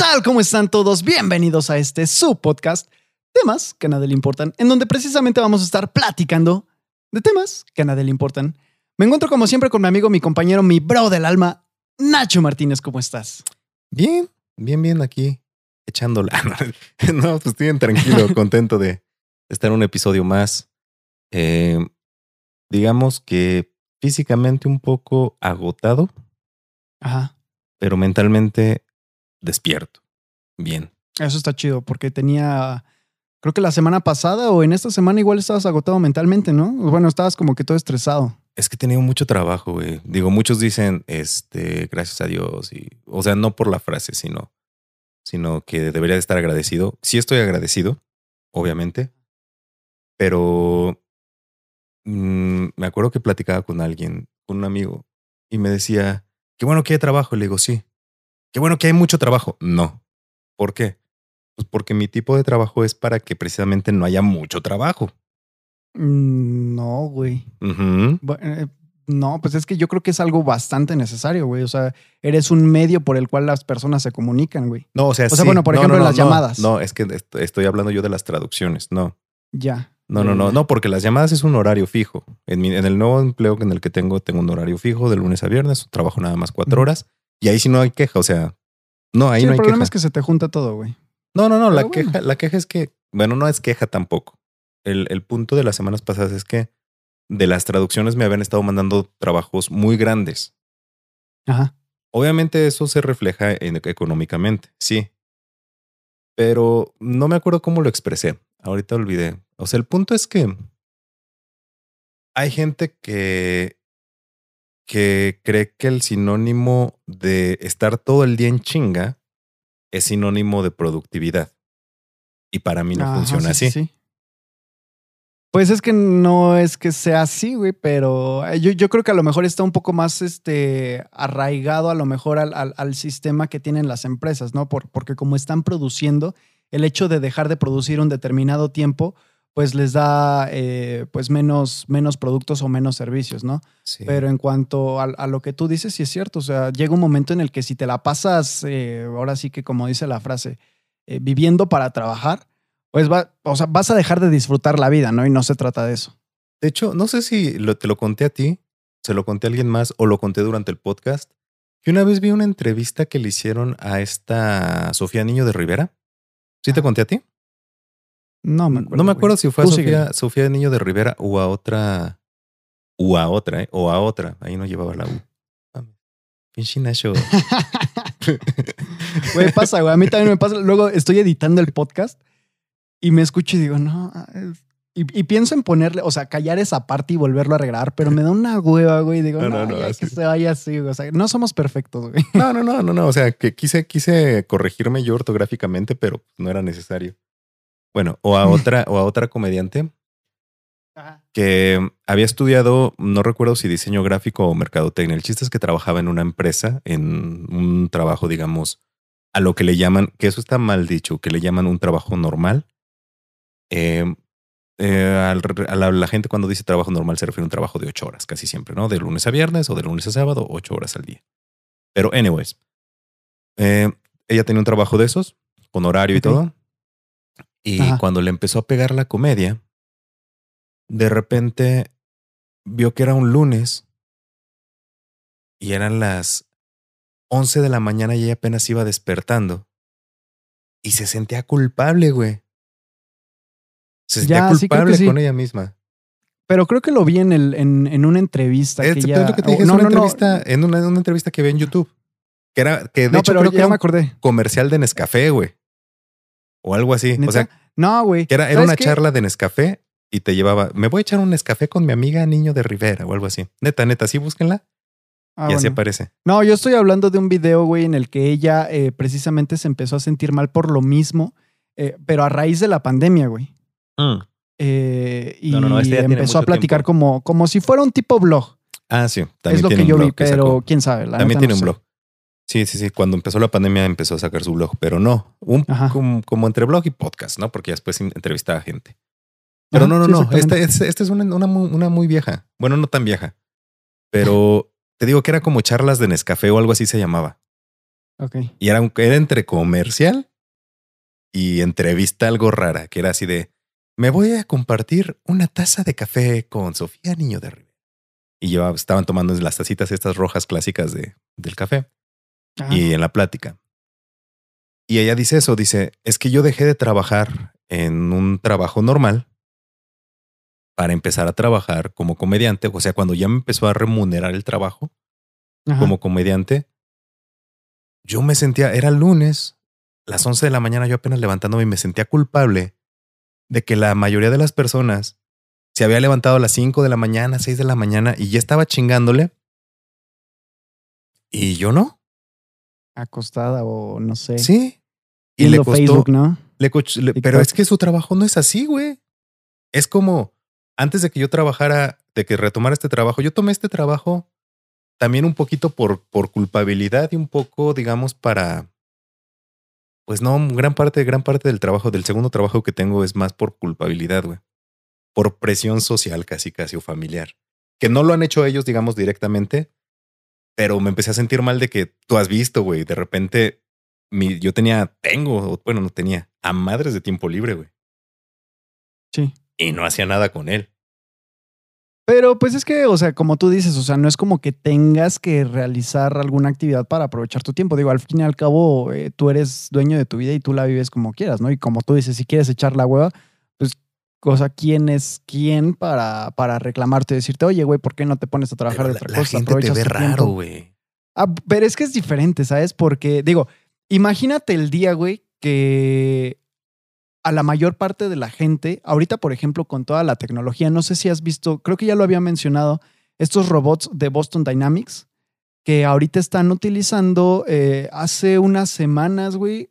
tal? ¿Cómo están todos? Bienvenidos a este su podcast, temas que a nadie le importan, en donde precisamente vamos a estar platicando de temas que a nadie le importan. Me encuentro como siempre con mi amigo, mi compañero, mi bro del alma, Nacho Martínez. ¿Cómo estás? Bien, bien, bien aquí, echándola. no, pues estoy bien tranquilo, contento de estar en un episodio más. Eh, digamos que físicamente un poco agotado, Ajá. pero mentalmente despierto. Bien. Eso está chido porque tenía, creo que la semana pasada o en esta semana igual estabas agotado mentalmente, ¿no? Bueno, estabas como que todo estresado. Es que he tenido mucho trabajo, güey. Digo, muchos dicen, este, gracias a Dios. Y, o sea, no por la frase, sino, sino que debería de estar agradecido. Sí estoy agradecido, obviamente. Pero mm, me acuerdo que platicaba con alguien, con un amigo, y me decía, qué bueno que hay trabajo. Y le digo, sí. Qué bueno que hay mucho trabajo. No. ¿Por qué? Pues porque mi tipo de trabajo es para que precisamente no haya mucho trabajo. Mm, No, güey. Eh, No, pues es que yo creo que es algo bastante necesario, güey. O sea, eres un medio por el cual las personas se comunican, güey. No, o sea, O sea, sí. bueno, por No, ejemplo, no, las llamadas. No, es que est- estoy hablando yo de las traducciones. No, Ya. no, no, no, no, porque las llamadas es un horario fijo. En, mi- en el nuevo empleo en el que tengo, tengo un horario fijo de lunes a viernes, trabajo nada más cuatro horas y ahí sí no hay queja. O sea, no, ahí Sí, no el hay problema queja. es que se te junta todo, güey. No, no, no, la bueno. queja, la queja es que, bueno, no es queja tampoco. El, el punto de las semanas pasadas es que de las traducciones me habían estado mandando trabajos muy grandes. Ajá. Obviamente eso se refleja en, económicamente, sí. Pero no me acuerdo cómo lo expresé. Ahorita olvidé. O sea, el punto es que hay gente que, que cree que el sinónimo de estar todo el día en chinga es sinónimo de productividad. Y para mí no Ajá, funciona sí, así. sí, sí. Pues es que no es que sea así, güey, pero eh, yo, yo creo que a lo mejor está un poco más este, arraigado a lo mejor al, al- al sistema que tienen las empresas, ¿no? Por- porque como están produciendo, el hecho de dejar de producir un determinado tiempo, pues les da eh, pues menos, menos productos o menos servicios, ¿no? Sí. Pero en cuanto a, a lo que tú dices, sí es cierto. O sea, llega un momento en el que si te la pasas, eh, ahora sí que como dice la frase, eh, viviendo para trabajar, pues va, o sea, vas a dejar de disfrutar la vida, ¿no? Y no se trata de eso. De hecho, no sé si lo- te lo conté a ti, se lo conté a alguien más o lo conté durante el podcast, que una vez vi una entrevista que le hicieron a esta Sofía Niño de Rivera. ¿Sí te conté a ti? No me acuerdo. no me güey. acuerdo si fue a Sofía. Sofía Niño de Rivera o a otra, o a otra, ¿eh? o a otra. Ahí no llevaba la U. Pinche Nacho. Güey, pasa, güey. A mí también me pasa. Luego estoy editando el podcast y me escucho y digo, no. Y, y pienso en ponerle, o sea, callar esa parte y volverlo a arreglar, pero me da una hueva, güey. y Digo, No, no, no, que se vaya así, güey. O sea, no somos perfectos, güey. No, no, no, no, no. O sea, que quise, quise corregirme yo ortográficamente, pero no era necesario. Bueno, o a otra, o a otra comediante que había estudiado, no recuerdo si diseño gráfico o mercadotecnia. El chiste es que trabajaba en una empresa, en un trabajo, digamos, a lo que le llaman, que eso está mal dicho, que le llaman un trabajo normal. Eh, eh, al- a la, la gente cuando dice trabajo normal se refiere a un trabajo de ocho horas, casi siempre, ¿no? De lunes a viernes o de lunes a sábado, ocho horas al día. Pero, anyways, eh, ella tenía un trabajo de esos, con horario y todo. Y Ajá. cuando le empezó a pegar la comedia, de repente vio que era un lunes y eran las 11 de la mañana y ella apenas iba despertando. Y se sentía culpable, güey. Se sentía Ya, culpable sí. con ella misma. Pero creo que lo vi en, el, en, en una entrevista. Es, que ya, lo que te dije, no, una no, no. entrevista, en una, en una entrevista que vi en YouTube. Que era, que de No, hecho pero creo que ya era me un acordé. comercial de Nescafé, güey. O algo así. O sea, no, güey. que era, era ¿Sabes una qué? charla de Nescafé y te llevaba, me voy a echar un Nescafé con mi amiga Niño de Rivera o algo así. Neta, neta, sí, búsquenla. Ah, y así aparece. No, yo estoy hablando de un video, güey, en el que ella eh, precisamente se empezó a sentir mal por lo mismo, eh, pero a raíz de la pandemia, güey. Eh, y No, no, no, este empezó a platicar tiempo. como, como si fuera un tipo blog. Ah, sí. También es lo tiene que yo vi, pero quién sabe. La También neta tiene no un sé. blog. Sí, sí, sí. Cuando empezó la pandemia empezó a sacar su blog, pero no, un, como, como entre blog y podcast, ¿no? Porque después entrevistaba a gente. Pero Ajá, no, no, sí, no. Esta exactamente. es, esta es una, una, muy, una muy vieja. Bueno, no tan vieja. Pero te digo que era como charlas de Nescafé o algo así se llamaba. Ok. Y era, un- era entre comercial y entrevista algo rara, que era así de, me voy a compartir una taza de café con Sofía Niño de Rivera. Y llevaba- estaban tomando las tacitas estas rojas clásicas de, del café Ajá. y en la plática. Y ella dice eso, dice, es que yo dejé de trabajar en un trabajo normal para empezar a trabajar como comediante. O sea, cuando ya me empezó a remunerar el trabajo Ajá. como comediante, yo me sentía, era lunes, las 11 de la mañana, yo apenas levantándome y me sentía culpable de que la mayoría de las personas se había levantado a las 5 de la mañana, 6 de la mañana y ya estaba chingándole. Y yo no. Acostada o no sé. Sí. Y le costó, Facebook, ¿no? le le- pero es que su trabajo no es así, güey. Es como antes de que yo trabajara, de que retomara este trabajo, yo tomé este trabajo también un poquito por, por culpabilidad y un poco, digamos, para. Pues no, gran parte, gran parte del trabajo, del segundo trabajo que tengo es más por culpabilidad, güey. Por presión social, casi, casi, o familiar. Que no lo han hecho ellos, digamos, directamente, pero me empecé a sentir mal de que tú has visto, güey. De repente mi, yo tenía, tengo, bueno, no tenía, a madres de tiempo libre, güey. Sí. Y no hacía nada con él. Pero pues es que, o sea, como tú dices, o sea, no es como que tengas que realizar alguna actividad para aprovechar tu tiempo. Digo, al fin y al cabo, eh, tú eres dueño de tu vida y tú la vives como quieras, ¿no? Y como tú dices, si quieres echar la hueva, pues, cosa, ¿quién es quién para, para reclamarte y decirte, oye, güey, ¿por qué no te pones a trabajar Pero de otra la cosa? gente te ve raro, tiempo". güey. Ah, pero es que es diferente, ¿sabes? Porque, digo, imagínate el día, güey, que a la mayor parte de la gente, ahorita, por ejemplo, con toda la tecnología, no sé si has visto, creo que ya lo había mencionado, estos robots de Boston Dynamics, que ahorita están utilizando, eh, hace unas semanas, güey,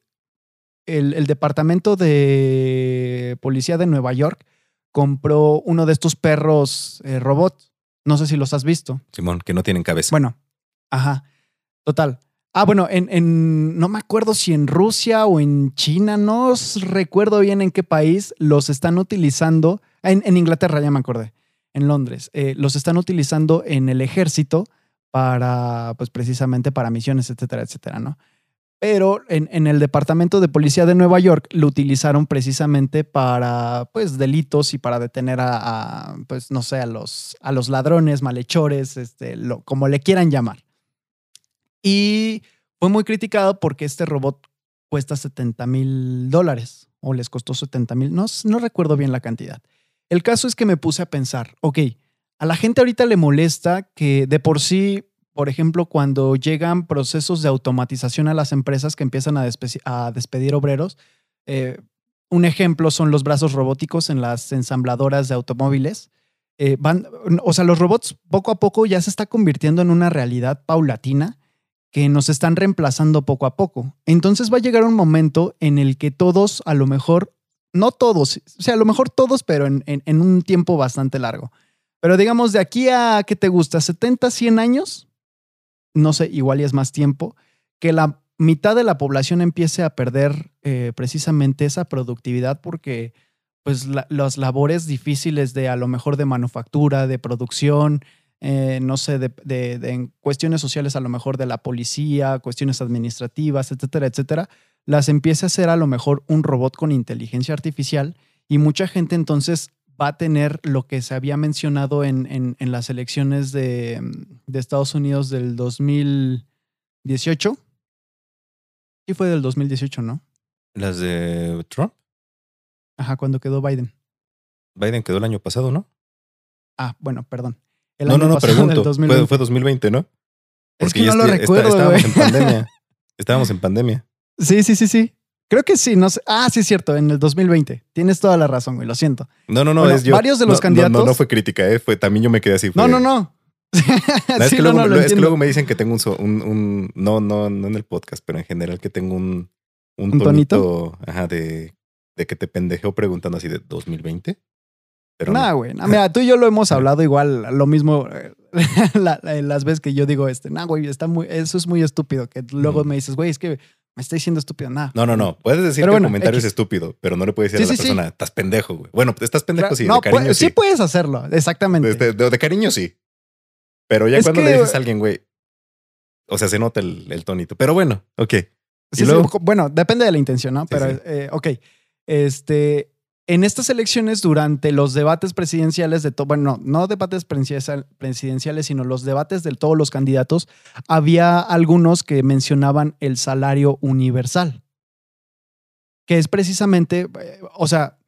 el, el departamento de policía de Nueva York compró uno de estos perros eh, robots. No sé si los has visto. Simón, que no tienen cabeza. Bueno, ajá, total. Ah, bueno, en, en- no me acuerdo si en Rusia o en China, no recuerdo bien en qué país los están utilizando. En, en Inglaterra, ya me acordé, en Londres. eh, los están utilizando en el ejército para, pues precisamente para misiones, etcétera, etcétera, ¿no? Pero en, el departamento de policía de Nueva York lo utilizaron precisamente para, pues, delitos y para detener a, a, pues, no sé, a los, a los ladrones, malhechores, este, lo, como le quieran llamar. Y fue muy criticado porque este robot cuesta 70 mil dólares o les costó 70 mil, no, no recuerdo bien la cantidad. El caso es que me puse a pensar, ok, a la gente ahorita le molesta que de por sí, por ejemplo, cuando llegan procesos de automatización a las empresas que empiezan a, despe- a despedir obreros, eh, un ejemplo son los brazos robóticos en las ensambladoras de automóviles. Eh, van, o sea, los robots poco a poco ya se está convirtiendo en una realidad paulatina que nos están reemplazando poco a poco. Entonces va a llegar un momento en el que todos, a lo mejor, no todos, o sea, a lo mejor todos, pero en, un tiempo bastante largo. Pero digamos, de aquí a, ¿qué te gusta? ¿70, 100 años? No sé, igual y es más tiempo, que la mitad de la población empiece a perder eh, precisamente esa productividad porque pues la- las labores difíciles de a lo mejor de manufactura, de producción, eh, no sé, de, de- cuestiones sociales a lo mejor de la policía, cuestiones administrativas, etcétera, etcétera, las empiece a hacer a lo mejor un robot con inteligencia artificial y mucha gente entonces va a tener lo que se había mencionado en, en- en las elecciones de, de Estados Unidos del 2018. Sí fue del 2018, ¿no? Las de Trump. Ajá, cuando quedó Biden. Biden quedó el año pasado, ¿no? Ah, bueno, perdón. El no, año no, no, pasado, pregunto. Fue, 2020. fue 2020, ¿no? Es que no lo recuerdo, estábamos en pandemia. Estábamos en pandemia. Sí, sí, sí, sí. Creo que sí, no sé. Ah, sí, es cierto, en el 2020. Tienes toda la razón, güey, lo siento. No, no, no, Bueno, es yo. varios de los no, candidatos- No, no, fue crítica, ¿eh? Fue, también yo me quedé así. No, fue- no, no. No, es, Sí, que luego, es que me dicen que tengo un, un, un- no, no, no en el podcast, pero en general que tengo un, un, ¿Un tonito? tonito, ajá, de, de que te pendejeo preguntando así de 2020. Pero Nah, no. güey. mira, tú y yo lo hemos hablado igual, lo mismo la- la- las veces que yo digo, este, nah, güey, está muy, eso es muy estúpido. Que luego me dices, güey, es que me está diciendo estúpido. Nah. No, no, no. Puedes decir Pero que bueno, el comentario X. es estúpido, pero no le puedes decir Sí, a la sí, persona, estás pendejo, güey. Bueno, estás pendejo, sí, no, de cariño pu- sí. sí puedes hacerlo, exactamente. De, de- de- de cariño sí. Pero ya Es cuando que- le dices a alguien, güey, O sea, se nota el, tonito. Pero bueno, ok. bueno, depende de la intención, ¿no? Pero, eh, ok. Este, en estas elecciones, durante los debates presidenciales de todo, bueno, no, debates presidenciales, sino los debates de todos los candidatos, había algunos que mencionaban el salario universal, que es precisamente, eh, o sea,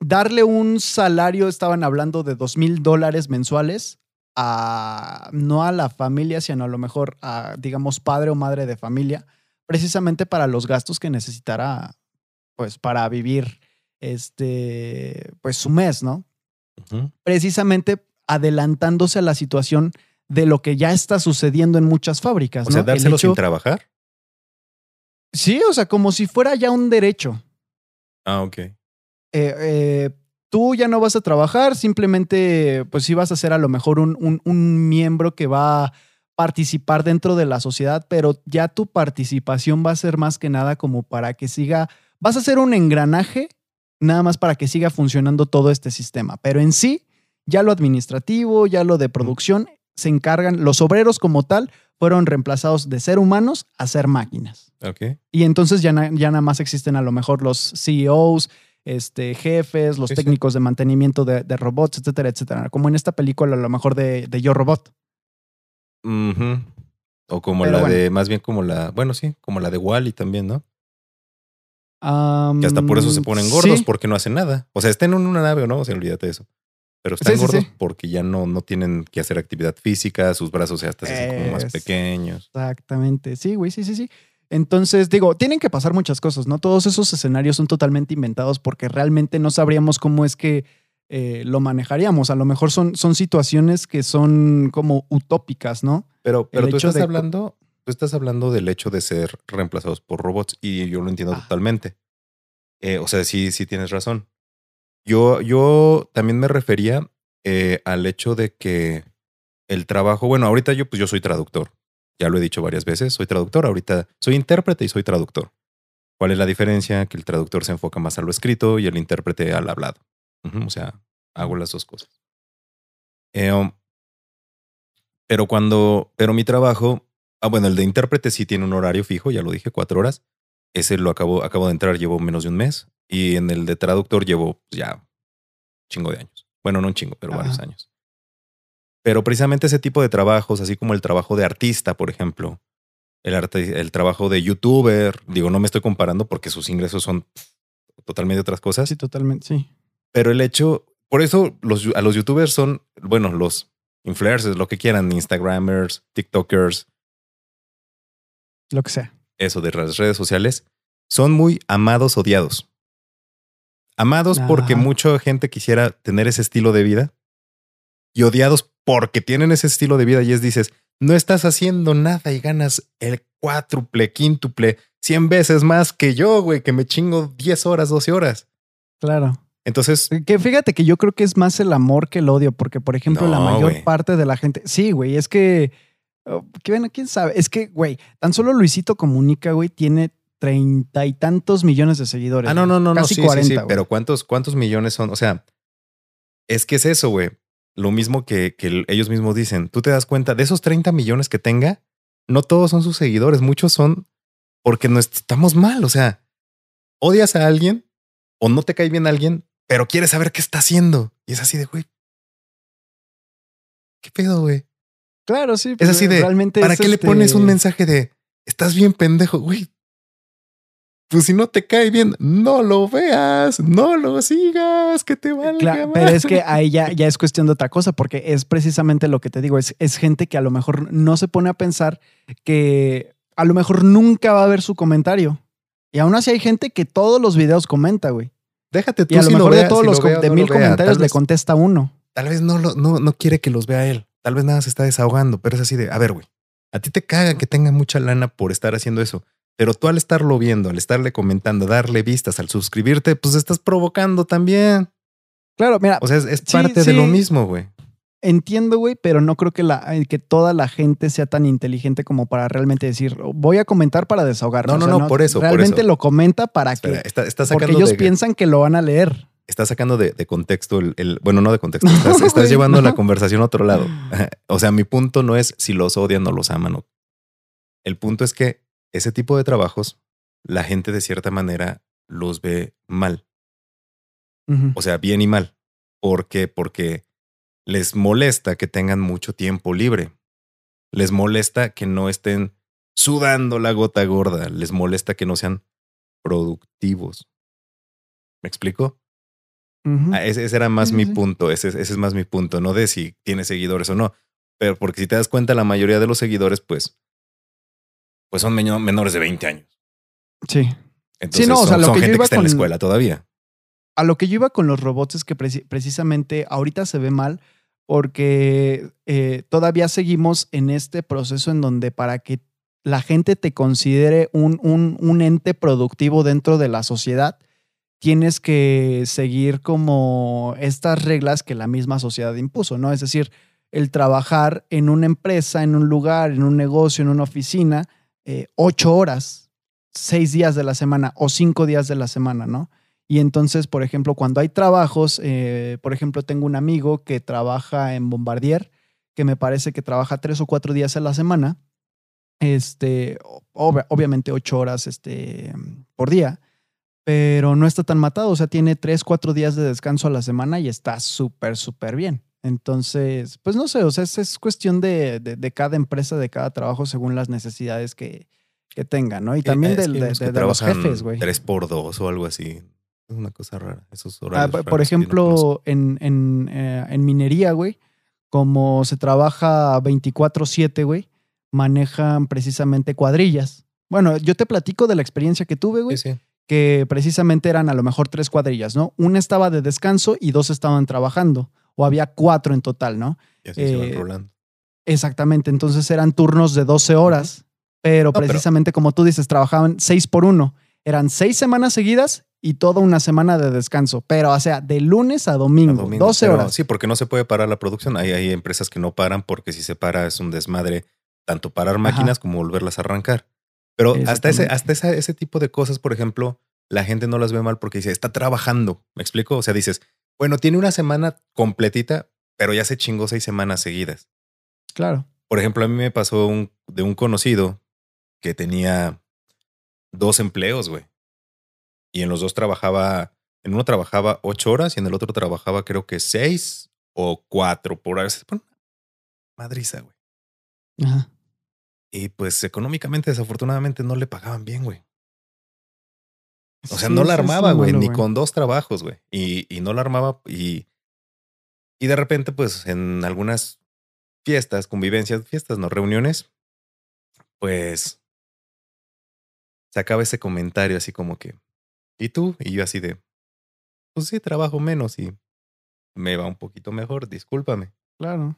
darle un salario, estaban hablando de dos mil dólares mensuales, a, no a la familia, sino a lo mejor a, digamos, padre o madre de familia, precisamente para los gastos que necesitara, pues, para vivir este, pues su mes, ¿no? Precisamente adelantándose a la situación de lo que ya está sucediendo en muchas fábricas. O sea, dárselo sin trabajar. Sí, o sea, como si fuera ya un derecho. Ah, ok. Eh, eh, tú ya no vas a trabajar, simplemente, pues sí vas a ser a lo mejor un, un, miembro que va a participar dentro de la sociedad, pero ya tu participación va a ser más que nada como para que siga, vas a ser un engranaje nada más para que siga funcionando todo este sistema. Pero en sí, ya lo administrativo, ya lo de producción, se encargan, los obreros como tal fueron reemplazados de ser humanos a ser máquinas. Okay. Y entonces ya, ya nada más existen a lo mejor los CEOs, este, jefes, los técnicos de mantenimiento de, robots, etcétera, etcétera. Como en esta película a lo mejor de, Yo Robot. O como la de, más bien como la, bueno, sí, como la de Wally también, ¿no? Que hasta por eso se ponen gordos, porque no hacen nada. O sea, estén en una nave o no, o sea, olvídate de eso. Pero están gordos porque ya no, no tienen que hacer actividad física, sus brazos ya hasta se hacen como más pequeños. Exactamente. Sí, güey, sí, sí, sí. Entonces, digo, tienen que pasar muchas cosas, ¿no? Todos esos escenarios son totalmente inventados porque realmente no sabríamos cómo es que eh, lo manejaríamos. A lo mejor son, son situaciones que son como utópicas, ¿no? Pero, pero tú estás hablando tú estás hablando del hecho de ser reemplazados por robots y yo lo entiendo ah. totalmente. Eh, o sea, sí, sí tienes razón. Yo, yo también me refería eh, al hecho de que el trabajo, bueno, ahorita yo, pues yo soy traductor. Ya lo he dicho varias veces, soy traductor. Ahorita soy intérprete y soy traductor. ¿Cuál es la diferencia? Que el traductor se enfoca más a lo escrito y el intérprete al hablado. o sea, hago las dos cosas. Eh, um, pero cuando, pero mi trabajo Ah, bueno, el de intérprete sí tiene un horario fijo, ya lo dije, cuatro horas. Ese lo acabo, acabo de entrar, llevo menos de un mes. Y en el de traductor llevo pues, ya chingo de años. Bueno, no un chingo, pero varios años. Pero precisamente ese tipo de trabajos, así como el trabajo de artista, por ejemplo, el, arte, el trabajo de youtuber, digo, no me estoy comparando porque sus ingresos son totalmente otras cosas. Sí, totalmente, sí. Pero el hecho, por eso los, a los youtubers son, bueno, los influencers, lo que quieran, Instagramers, TikTokers, lo que sea. Eso de las redes sociales, son muy amados, odiados. Amados porque mucha gente quisiera tener ese estilo de vida y odiados porque tienen ese estilo de vida y es dices, no estás haciendo nada y ganas el cuádruple, quíntuple, cien veces más que yo, güey, que me chingo 10 horas, 12 horas. Claro. Entonces. Que fíjate que yo creo que es más el amor que el odio, porque, por ejemplo, la mayor parte de la gente. Sí, güey, es que bueno, quién sabe. Es que, güey, tan solo Luisito Comunica, güey, tiene treinta y tantos millones de seguidores. Ah, no, no, no, Casi no, sí, sí, sí, pero ¿cuántos, ¿cuántos millones son? O sea, es que es eso, güey. Lo mismo que, que ellos mismos dicen. Tú te das cuenta, de esos 30 millones que tenga, no todos son sus seguidores, muchos son porque no estamos mal. O sea, odias a alguien o no te cae bien a alguien, pero quieres saber qué está haciendo. Y es así de, güey. ¿Qué pedo, güey? Claro, sí. es pues, así de, realmente ¿para qué le pones un este mensaje de, estás bien pendejo, güey? Pues si no te cae bien, no lo veas, no lo sigas, que te valga. Claro, pero es que ahí ya, ya, es cuestión de otra cosa, porque es precisamente lo que te digo, es, es gente que a lo mejor no se pone a pensar que a lo mejor nunca va a ver su comentario. Y aún así hay gente que todos los videos comenta, güey. Déjate tú y a lo mejor de todos los de mil comentarios le contesta uno. Tal vez no, lo, no, no quiere que los vea él. Tal vez nada se está desahogando, pero es así de, a ver, güey, a ti te caga que tenga mucha lana por estar haciendo eso. Pero tú al estarlo viendo, al estarle comentando, darle vistas, al suscribirte, pues estás provocando también. Claro, mira. O sea, es, parte de lo mismo, güey. Entiendo, güey, pero no creo que, la, que toda la gente sea tan inteligente como para realmente decir, voy a comentar para desahogarme. No, no, no, por eso. Realmente lo comenta para que. porque ellos piensan que lo van a leer estás sacando de, contexto el, bueno, no de contexto, estás, llevando la conversación a otro lado. O sea, mi punto no es si los odian o los aman. El punto es que ese tipo de trabajos, la gente de cierta manera los ve mal. O sea, bien y mal. ¿Por qué? Porque les molesta que tengan mucho tiempo libre. Les molesta que no estén sudando la gota gorda. Les molesta que no sean productivos. ¿Me explico? Ah, ese, era más mi punto, ese, ese, es más mi punto, no de si tiene seguidores o no, pero porque si te das cuenta, la mayoría de los seguidores, pues, pues son menores de 20 años. Sí. Entonces, no, o sea, son, lo que gente que está en la escuela todavía. A lo que yo iba con los robots es que precisamente ahorita se ve mal porque eh, todavía seguimos en este proceso en donde para que la gente te considere un, un, un ente productivo dentro de la sociedad, tienes que seguir como estas reglas que la misma sociedad impuso, ¿no? Es decir, el trabajar en una empresa, en un lugar, en un negocio, en una oficina, eh, ocho horas, seis días de la semana o cinco días de la semana, ¿no? Y entonces, por ejemplo, cuando hay trabajos, eh, por ejemplo, tengo un amigo que trabaja en Bombardier, que me parece que trabaja tres o cuatro días a la semana, este, obviamente ocho horas este, por día, pero no está tan matado, o sea, tiene tres, cuatro días de descanso a la semana y está súper, súper bien. Entonces, pues no sé, o sea, es, cuestión de, de, cada empresa, de cada trabajo según las necesidades que, que tengan, ¿no? Y también de, los jefes, güey. Tres por dos o algo así. Es una cosa rara, esos ah, horarios. por ejemplo, en, en, eh, en minería, güey, como se trabaja 24-7, güey, manejan precisamente cuadrillas. Bueno, yo te platico de la experiencia que tuve, güey. Sí, sí que precisamente eran a lo mejor tres cuadrillas, ¿no? Una estaba de descanso y dos estaban trabajando, o había cuatro en total, ¿no? Y así se iban eh, rolando. Exactamente, entonces eran turnos de 12 horas, pero precisamente como tú dices, trabajaban seis por uno. Eran seis semanas seguidas y toda una semana de descanso, pero o sea, de lunes a domingo, 12 horas. Sí, porque no se puede parar la producción. Hay, hay empresas que no paran porque si se para es un desmadre, tanto parar máquinas como volverlas a arrancar. Pero hasta, ese, hasta ese tipo de cosas, por ejemplo, la gente no las ve mal porque dice, está trabajando. ¿Me explico? O sea, dices, bueno, tiene una semana completita, pero ya se chingó seis semanas seguidas. Claro. Por ejemplo, a mí me pasó un, de un conocido que tenía dos empleos, güey. Y en los dos trabajaba, en uno trabajaba ocho horas y en el otro trabajaba creo que seis o cuatro por hora. Madriza, güey. Ajá. Y pues económicamente, desafortunadamente, no le pagaban bien, güey. O sea, no la armaba, güey, ni con dos trabajos, güey. Y, y, no la armaba y, y de repente, pues en algunas fiestas, convivencias, fiestas, no reuniones, pues sacaba ese comentario así como que, ¿y tú? Y yo así de, pues sí, trabajo menos y me va un poquito mejor, discúlpame. Claro.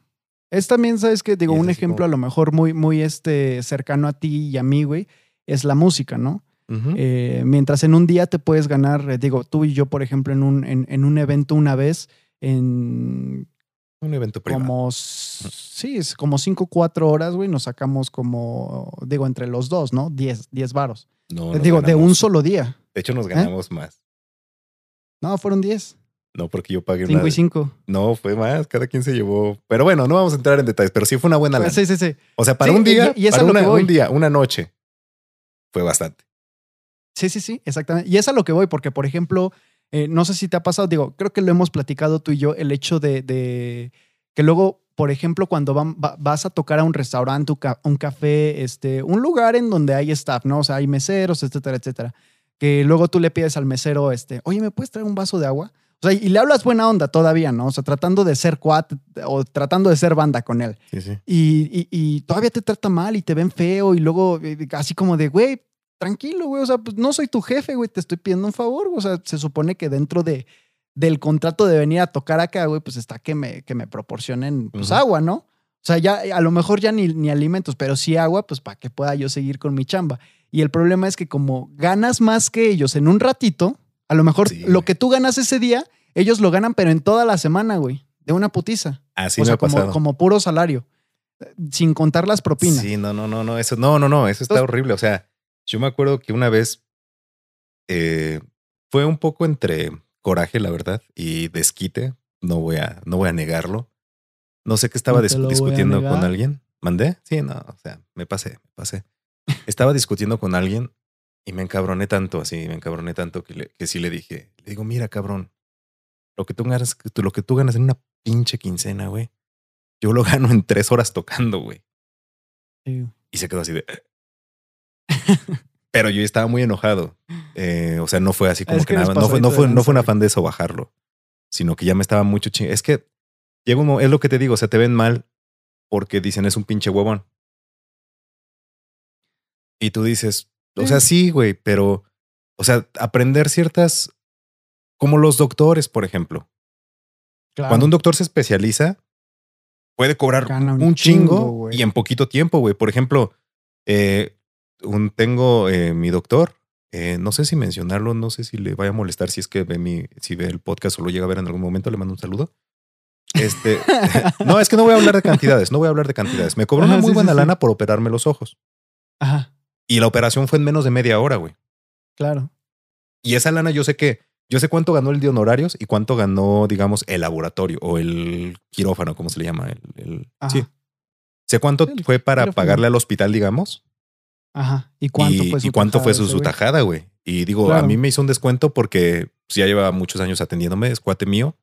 Es también, ¿sabes qué? Digo, un ejemplo a lo mejor muy, muy este, cercano a ti y a mí, güey, es la música, ¿no? Eh, mientras en un día te puedes ganar, eh, digo, tú y yo, por ejemplo, en un, en, un evento una vez, en un evento privado. Como, sí, es como cinco, cuatro horas, güey, nos sacamos como, digo, entre los dos, ¿no? Diez, diez varos. No, digo, de un solo día. De hecho, nos ¿Eh? ganamos más. No, fueron diez. No, porque yo pagué Cinco y cinco. No, fue más. Cada quien se llevó. Pero bueno, no vamos a entrar en detalles, pero sí fue una buena lana. Sí, sí, sí. O sea, para un día, y, para un día, una noche, fue bastante. Sí, sí, sí, exactamente. Y es a lo que voy, porque, por ejemplo, eh, no sé si te ha pasado, digo, creo que lo hemos platicado tú y yo, el hecho de, de que luego, por ejemplo, cuando vas a tocar a un restaurante, un café, este, un lugar en donde hay staff, ¿no? O sea, hay meseros, etcétera, etcétera. Que luego tú le pides al mesero, este, oye, ¿me puedes traer un vaso de agua? O sea, y le hablas buena onda todavía, ¿no? O sea, tratando de ser cuat o tratando de ser banda con él. Sí, sí. Y, y, todavía te trata mal y te ven feo y luego eh, así como de, güey, tranquilo, güey. O sea, pues no soy tu jefe, güey, te estoy pidiendo un favor. O sea, se supone que dentro de, del contrato de venir a tocar acá, güey, pues está que me, que me proporcionen pues, agua, ¿no? O sea, ya a lo mejor ya ni, ni alimentos, pero sí agua, pues para que pueda yo seguir con mi chamba. Y el problema es que como ganas más que ellos en un ratito, a lo mejor lo que tú ganas ese día, ellos lo ganan, pero en toda la semana, güey. De una putiza. Así o sea, como, como puro salario. Sin contar las propinas. Sí, no, no, no, no. Eso, no, no, no. Eso está horrible. O sea, yo me acuerdo que una vez eh, fue un poco entre coraje, la verdad, y desquite. No voy a, no voy a negarlo. No sé qué estaba discutiendo con alguien. ¿Mandé? Sí, no, o sea, me pasé, me pasé. estaba discutiendo con alguien y me encabroné tanto, así, me encabroné tanto que, le, que sí le dije, le digo, mira, cabrón, lo que tú ganas, lo que tú ganas en una pinche quincena, güey, yo lo gano en tres horas tocando, güey. Y se quedó así de... Pero yo estaba muy enojado. Eh, o sea, no fue así como que, nada. No fue, no, fue, no fue un afán de eso bajarlo, sino que ya me estaba mucho ching... Es que llega uno, es lo que te digo, o sea, te ven mal porque dicen es un pinche huevón. Y tú dices, o sea, sí, güey, pero, o sea, aprender ciertas, como los doctores, por ejemplo. Cuando un doctor se especializa, puede cobrar un, chingo, y en poquito tiempo, güey. Por ejemplo, eh, un, tengo eh, mi doctor, eh, no sé si mencionarlo, no sé si le vaya a molestar si es que ve mi, si ve el podcast o lo llega a ver en algún momento, le mando un saludo. Este, no, es que no voy a hablar de cantidades, no voy a hablar de cantidades. Me cobró una muy buena lana por operarme los ojos. Ajá. Y la operación fue en menos de media hora, güey. Claro. Y esa lana yo sé que, yo sé cuánto ganó el de honorarios y cuánto ganó, digamos, el laboratorio o el quirófano, como se le llama. El, sí. Sé cuánto fue para pagarle al hospital, digamos. Ajá. ¿Y cuánto fue su ¿y cuánto fue su, tajada, güey? Y digo, a mí me hizo un descuento porque pues, ya lleva muchos años atendiéndome, es cuate mío.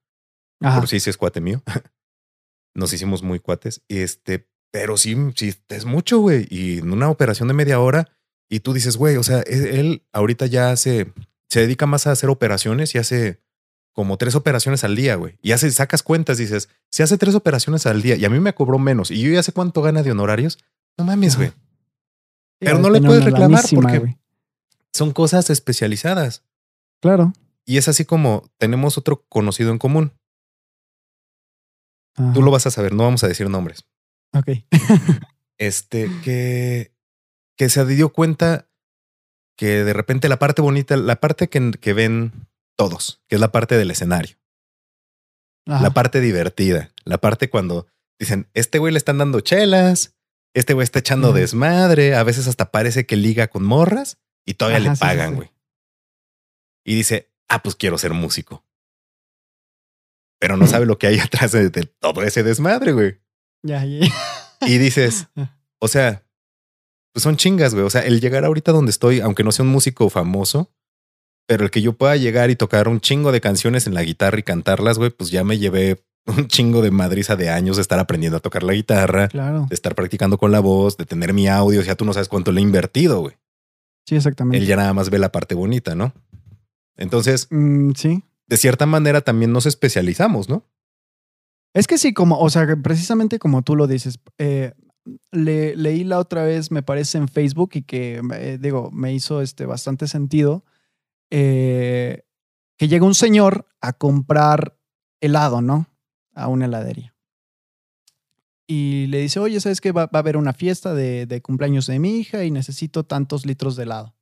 Ajá. Por si sí, es cuate mío. Nos hicimos muy cuates. Este, pero sí, sí, es mucho, güey. Y en una operación de media hora, y tú dices, güey, o sea, e, él ahorita ya hace, se dedica más a hacer operaciones y hace como tres operaciones al día, güey. Y hace, sacas cuentas, dices, si hace tres operaciones al día y a mí me cobró menos y yo ya sé cuánto gana de honorarios, no mames, güey. Pero no le puedes reclamar porque son cosas especializadas. Claro. Y es así como tenemos otro conocido en común. Tú lo vas a saber, no vamos a decir nombres. Ok. este, que, que se dio cuenta que de repente la parte bonita, la parte que, que ven todos, que es la parte del escenario. La parte divertida, la parte cuando dicen, este güey le están dando chelas, este güey está echando desmadre, a veces hasta parece que liga con morras y todavía le pagan, güey. Y dice, ah, pues quiero ser músico. Pero no sabe lo que hay atrás de, todo ese desmadre, güey. Ya, ya. Y dices, o sea, pues son chingas, güey. O sea, el llegar ahorita donde estoy, aunque no sea un músico famoso, pero el que yo pueda llegar y tocar un chingo de canciones en la guitarra y cantarlas, güey, pues ya me llevé un chingo de madriza de años de estar aprendiendo a tocar la guitarra, de estar practicando con la voz, de tener mi audio. O sea, tú no sabes cuánto le he invertido, güey. Sí, exactamente. Él ya nada más ve la parte bonita, ¿no? Entonces, mm, sí. De cierta manera también nos especializamos, ¿no? Es que sí, como, o sea, precisamente como tú lo dices, eh, le, leí la otra vez, me parece, en Facebook y que, eh, digo, me hizo este, bastante sentido, eh, que llega un señor a comprar helado, ¿no? A una heladería. Y le dice, oye, ¿sabes qué? Va, a haber una fiesta de, de, cumpleaños de mi hija y necesito tantos litros de helado.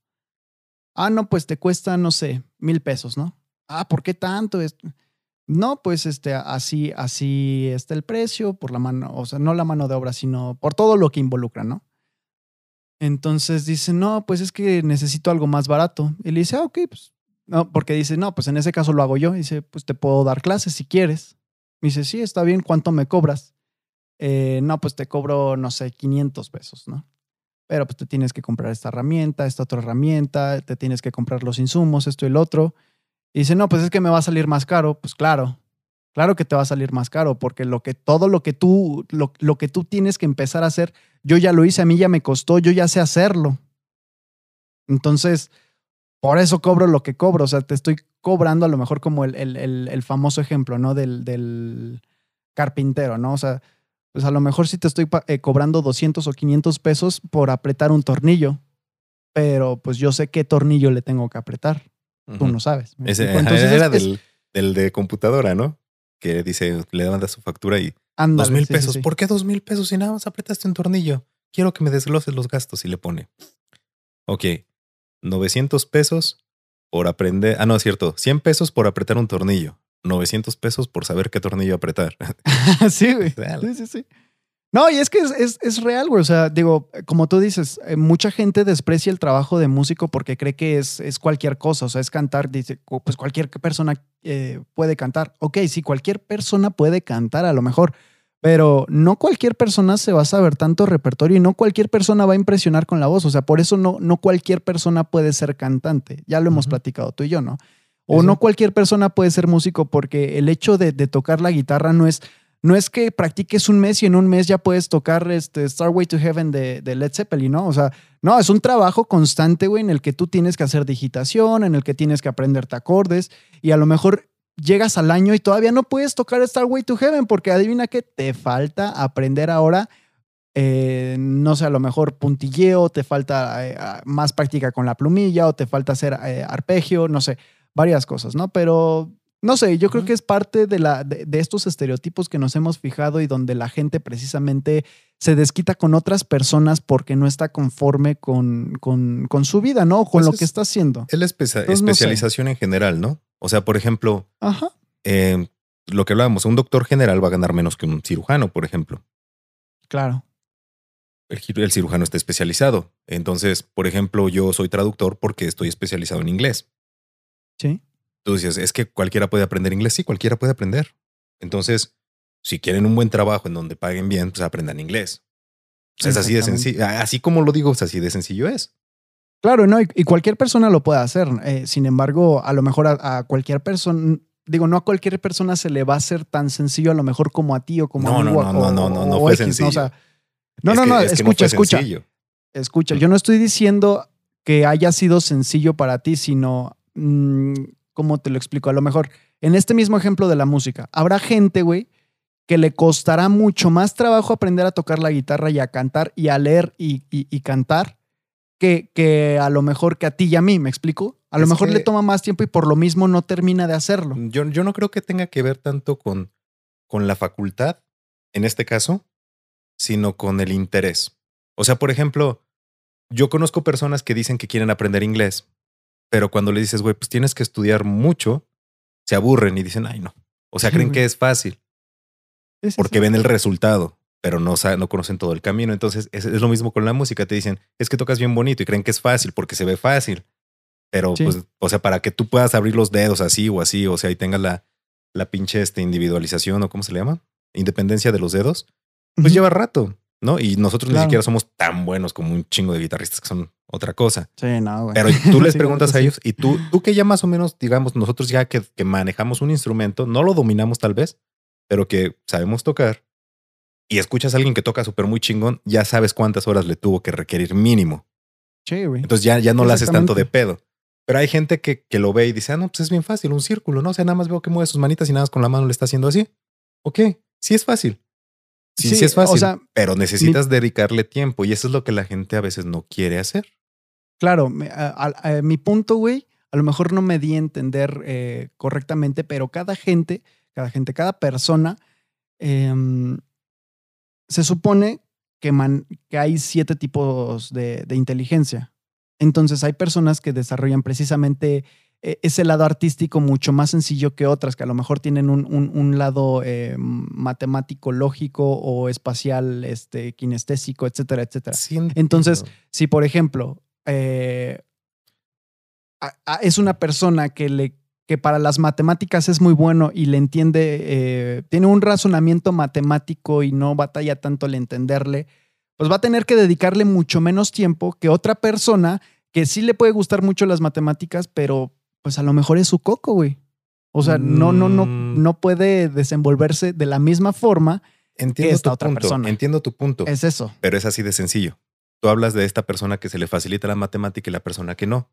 Ah, no, pues te cuesta, no sé, mil pesos, ¿no? Ah, ¿por qué tanto? No, pues este, así, así está el precio, por la mano, o sea, no la mano de obra, sino por todo lo que involucra, ¿no? Entonces dice, no, pues es que necesito algo más barato. Y le dice, ah, ok, pues, no, porque dice, no, pues en ese caso lo hago yo. Y dice, pues te puedo dar clases si quieres. Me dice, sí, está bien, ¿cuánto me cobras? Eh, no, pues te cobro, no sé, 500 pesos, ¿no? Pero pues te tienes que comprar esta herramienta, esta otra herramienta, te tienes que comprar los insumos, esto y el otro. Y dice, no, pues es que me va a salir más caro. Pues claro, claro que te va a salir más caro, porque lo que, todo lo que tú, lo, lo que tú tienes que empezar a hacer, yo ya lo hice, a mí ya me costó, yo ya sé hacerlo. Entonces, por eso cobro lo que cobro. O sea, te estoy cobrando a lo mejor como el, el, el, famoso ejemplo, ¿no? Del, del, carpintero, ¿no? O sea, pues a lo mejor sí te estoy eh, cobrando 200 o 500 pesos por apretar un tornillo, pero pues yo sé qué tornillo le tengo que apretar. Tú no sabes. Ese, Entonces, era del, del, de computadora, ¿no? Que dice, le manda su factura y dos mil pesos. ¿Por qué dos mil pesos si nada más apretaste un tornillo? Quiero que me desgloses los gastos y le pone. Ok, 900 pesos por aprender. Ah, no, es cierto. 100 pesos por apretar un tornillo. 900 pesos por saber qué tornillo apretar. sí, güey. Sí, sí, sí. No, y es que es, es, real, güey. O sea, digo, como tú dices, eh, mucha gente desprecia el trabajo de músico porque cree que es, es cualquier cosa. O sea, es cantar. Dice, pues cualquier persona eh, puede cantar. Ok, sí, cualquier persona puede cantar a lo mejor. Pero no cualquier persona se va a saber tanto repertorio y no cualquier persona va a impresionar con la voz. O sea, por eso no, no cualquier persona puede ser cantante. Ya lo hemos platicado tú y yo, ¿no? O no cualquier persona puede ser músico porque el hecho de, tocar la guitarra no es, no es que practiques un mes y en un mes ya puedes tocar este Starway to Heaven de, Led Zeppelin, ¿no? O sea, no, es un trabajo constante, güey, en el que tú tienes que hacer digitación, en el que tienes que aprenderte acordes y a lo mejor llegas al año y todavía no puedes tocar Starway to Heaven porque adivina que te falta aprender ahora, eh, no sé, a lo mejor puntilleo, te falta eh, más práctica con la plumilla o te falta hacer eh, arpegio, no sé, varias cosas, ¿no? Pero no sé, yo creo que es parte de, la, de, estos estereotipos que nos hemos fijado y donde la gente precisamente se desquita con otras personas porque no está conforme con, con, con su vida, ¿no? Con pues lo que está haciendo. Es la especialización en general, ¿no? O sea, por ejemplo, em, lo que hablábamos, un doctor general va a ganar menos que un cirujano, por ejemplo. Claro. El, cirujano está especializado. Entonces, por ejemplo, yo soy traductor porque estoy especializado en inglés. Sí. Tú dices, es que cualquiera puede aprender inglés. Sí, cualquiera puede aprender. Entonces, si quieren un buen trabajo en donde paguen bien, pues aprendan inglés. es así de sencillo. Así como lo digo, es así de sencillo es. Claro, no, y, cualquier persona lo puede hacer. Eh, sin embargo, a lo mejor a, cualquier persona, digo, no a cualquier persona se le va a hacer tan sencillo a lo mejor como a ti o como a mí. No, no, no, no, no, no fue sencillo. No, no, no, escucha, escucha. Escucha, yo no estoy diciendo que haya sido sencillo para ti, sino, mm, ¿cómo te lo explico? A lo mejor, en este mismo ejemplo de la música, habrá gente, güey, que le costará mucho más trabajo aprender a tocar la guitarra y a cantar y a leer y, y cantar que, a lo mejor que a ti y a mí, ¿me explico? A lo mejor le toma más tiempo y por lo mismo no termina de hacerlo. Yo, yo no creo que tenga que ver tanto con, con la facultad, en este caso, sino con el interés. O sea, por ejemplo, yo conozco personas que dicen que quieren aprender inglés, pero cuando le dices, güey, pues tienes que estudiar mucho, se aburren y dicen, ay, no. O sea, creen que es fácil. porque ven el resultado pero no, no conocen todo el camino. Entonces es, lo mismo con la música. Te dicen, es que tocas bien bonito y creen que es fácil porque se ve fácil. Pero, pues, o sea, para que tú puedas abrir los dedos así o así, o sea, y tengas la, la pinche este, individualización o cómo se le llama, independencia de los dedos, pues lleva rato, ¿no? Y nosotros ni siquiera somos tan buenos como un chingo de guitarristas que son otra cosa. Sí, no, güey. Pero tú les preguntas a ellos y tú, tú que ya más o menos, digamos, nosotros ya que, que manejamos un instrumento, no lo dominamos tal vez, pero que sabemos tocar, y escuchas a alguien que toca súper muy chingón, ya sabes cuántas horas le tuvo que requerir mínimo. Sí, güey. Entonces ya, ya no la haces tanto de pedo. Pero hay gente que, que, lo ve y dice, ah, no, pues es bien fácil, un círculo, ¿no? O sea, nada más veo que mueve sus manitas y nada más con la mano le está haciendo así. Ok, sí es fácil. Sí, sí, es fácil. pero necesitas dedicarle tiempo y eso es lo que la gente a veces no quiere hacer. Claro, mi punto, güey, a lo mejor no me di a entender eh, correctamente, pero cada gente, cada gente, cada persona em, se supone que, que hay siete tipos de, inteligencia. Entonces hay personas que desarrollan precisamente ese lado artístico mucho más sencillo que otras, que a lo mejor tienen un, lado eh, matemático, lógico o espacial, este, kinestésico, etcétera, etcétera. Entonces, si por ejemplo eh, es una persona que le que para las matemáticas es muy bueno y le entiende, eh, tiene un razonamiento matemático y no batalla tanto al entenderle, pues va a tener que dedicarle mucho menos tiempo que otra persona que sí le puede gustar mucho las matemáticas, pero pues a lo mejor es su coco, güey. O sea, no, no, no, mm. no puede desenvolverse de la misma forma entiendo que esta tu otra punto, persona. Entiendo tu punto. Es eso. Pero es así de sencillo. Tú hablas de esta persona que se le facilita la matemática y la persona que no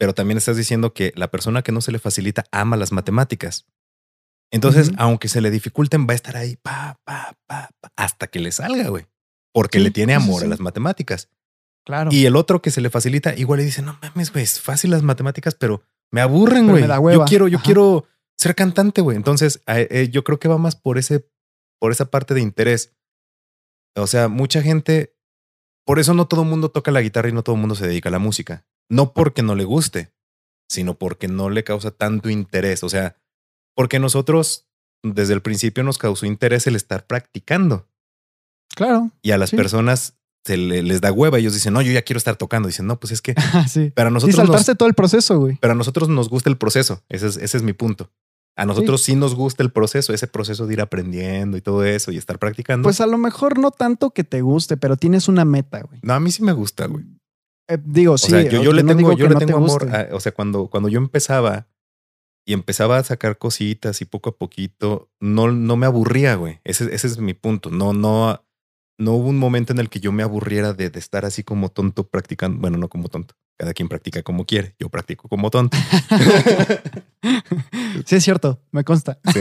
pero también estás diciendo que la persona que no se le facilita ama las matemáticas. Entonces, aunque se le dificulten, va a estar ahí pa, pa, pa, hasta que le salga, güey. Porque le tiene amor a las matemáticas. Claro. Y el otro que se le facilita, igual le dice, no mames, güey, es fácil las matemáticas, pero me aburren, güey. Yo quiero, yo quiero ser cantante, güey. Entonces, eh, yo creo que va más por ese, por esa parte de interés. O sea, mucha gente, por eso no todo el mundo toca la guitarra y no todo el mundo se dedica a la música. No porque no le guste, sino porque no le causa tanto interés. O sea, porque nosotros desde el principio nos causó interés el estar practicando. Claro. Y a las personas se les da hueva. Ellos dicen, no, yo ya quiero estar tocando. Dicen, no, pues es que. sí. Para nosotros. Y saltarse todo el proceso, güey. Pero a nosotros nos gusta el proceso. Ese es, ese es mi punto. A nosotros sí. nos gusta el proceso, ese proceso de ir aprendiendo y todo eso y estar practicando. Pues a lo mejor no tanto que te guste, pero tienes una meta, güey. No, a mí sí me gusta, güey. Eh, digo, sí. O sea, yo, yo le tengo, yo le tengo amor. a- o sea, cuando, cuando yo empezaba y empezaba a sacar cositas y poco a poquito, no, no me aburría, güey. Ese, ese es mi punto. No, no, no hubo un momento en el que yo me aburriera de, de estar así como tonto practicando. Bueno, no como tonto. Cada quien practica como quiere. Yo practico como tonto. sí, es cierto, me consta. Sí.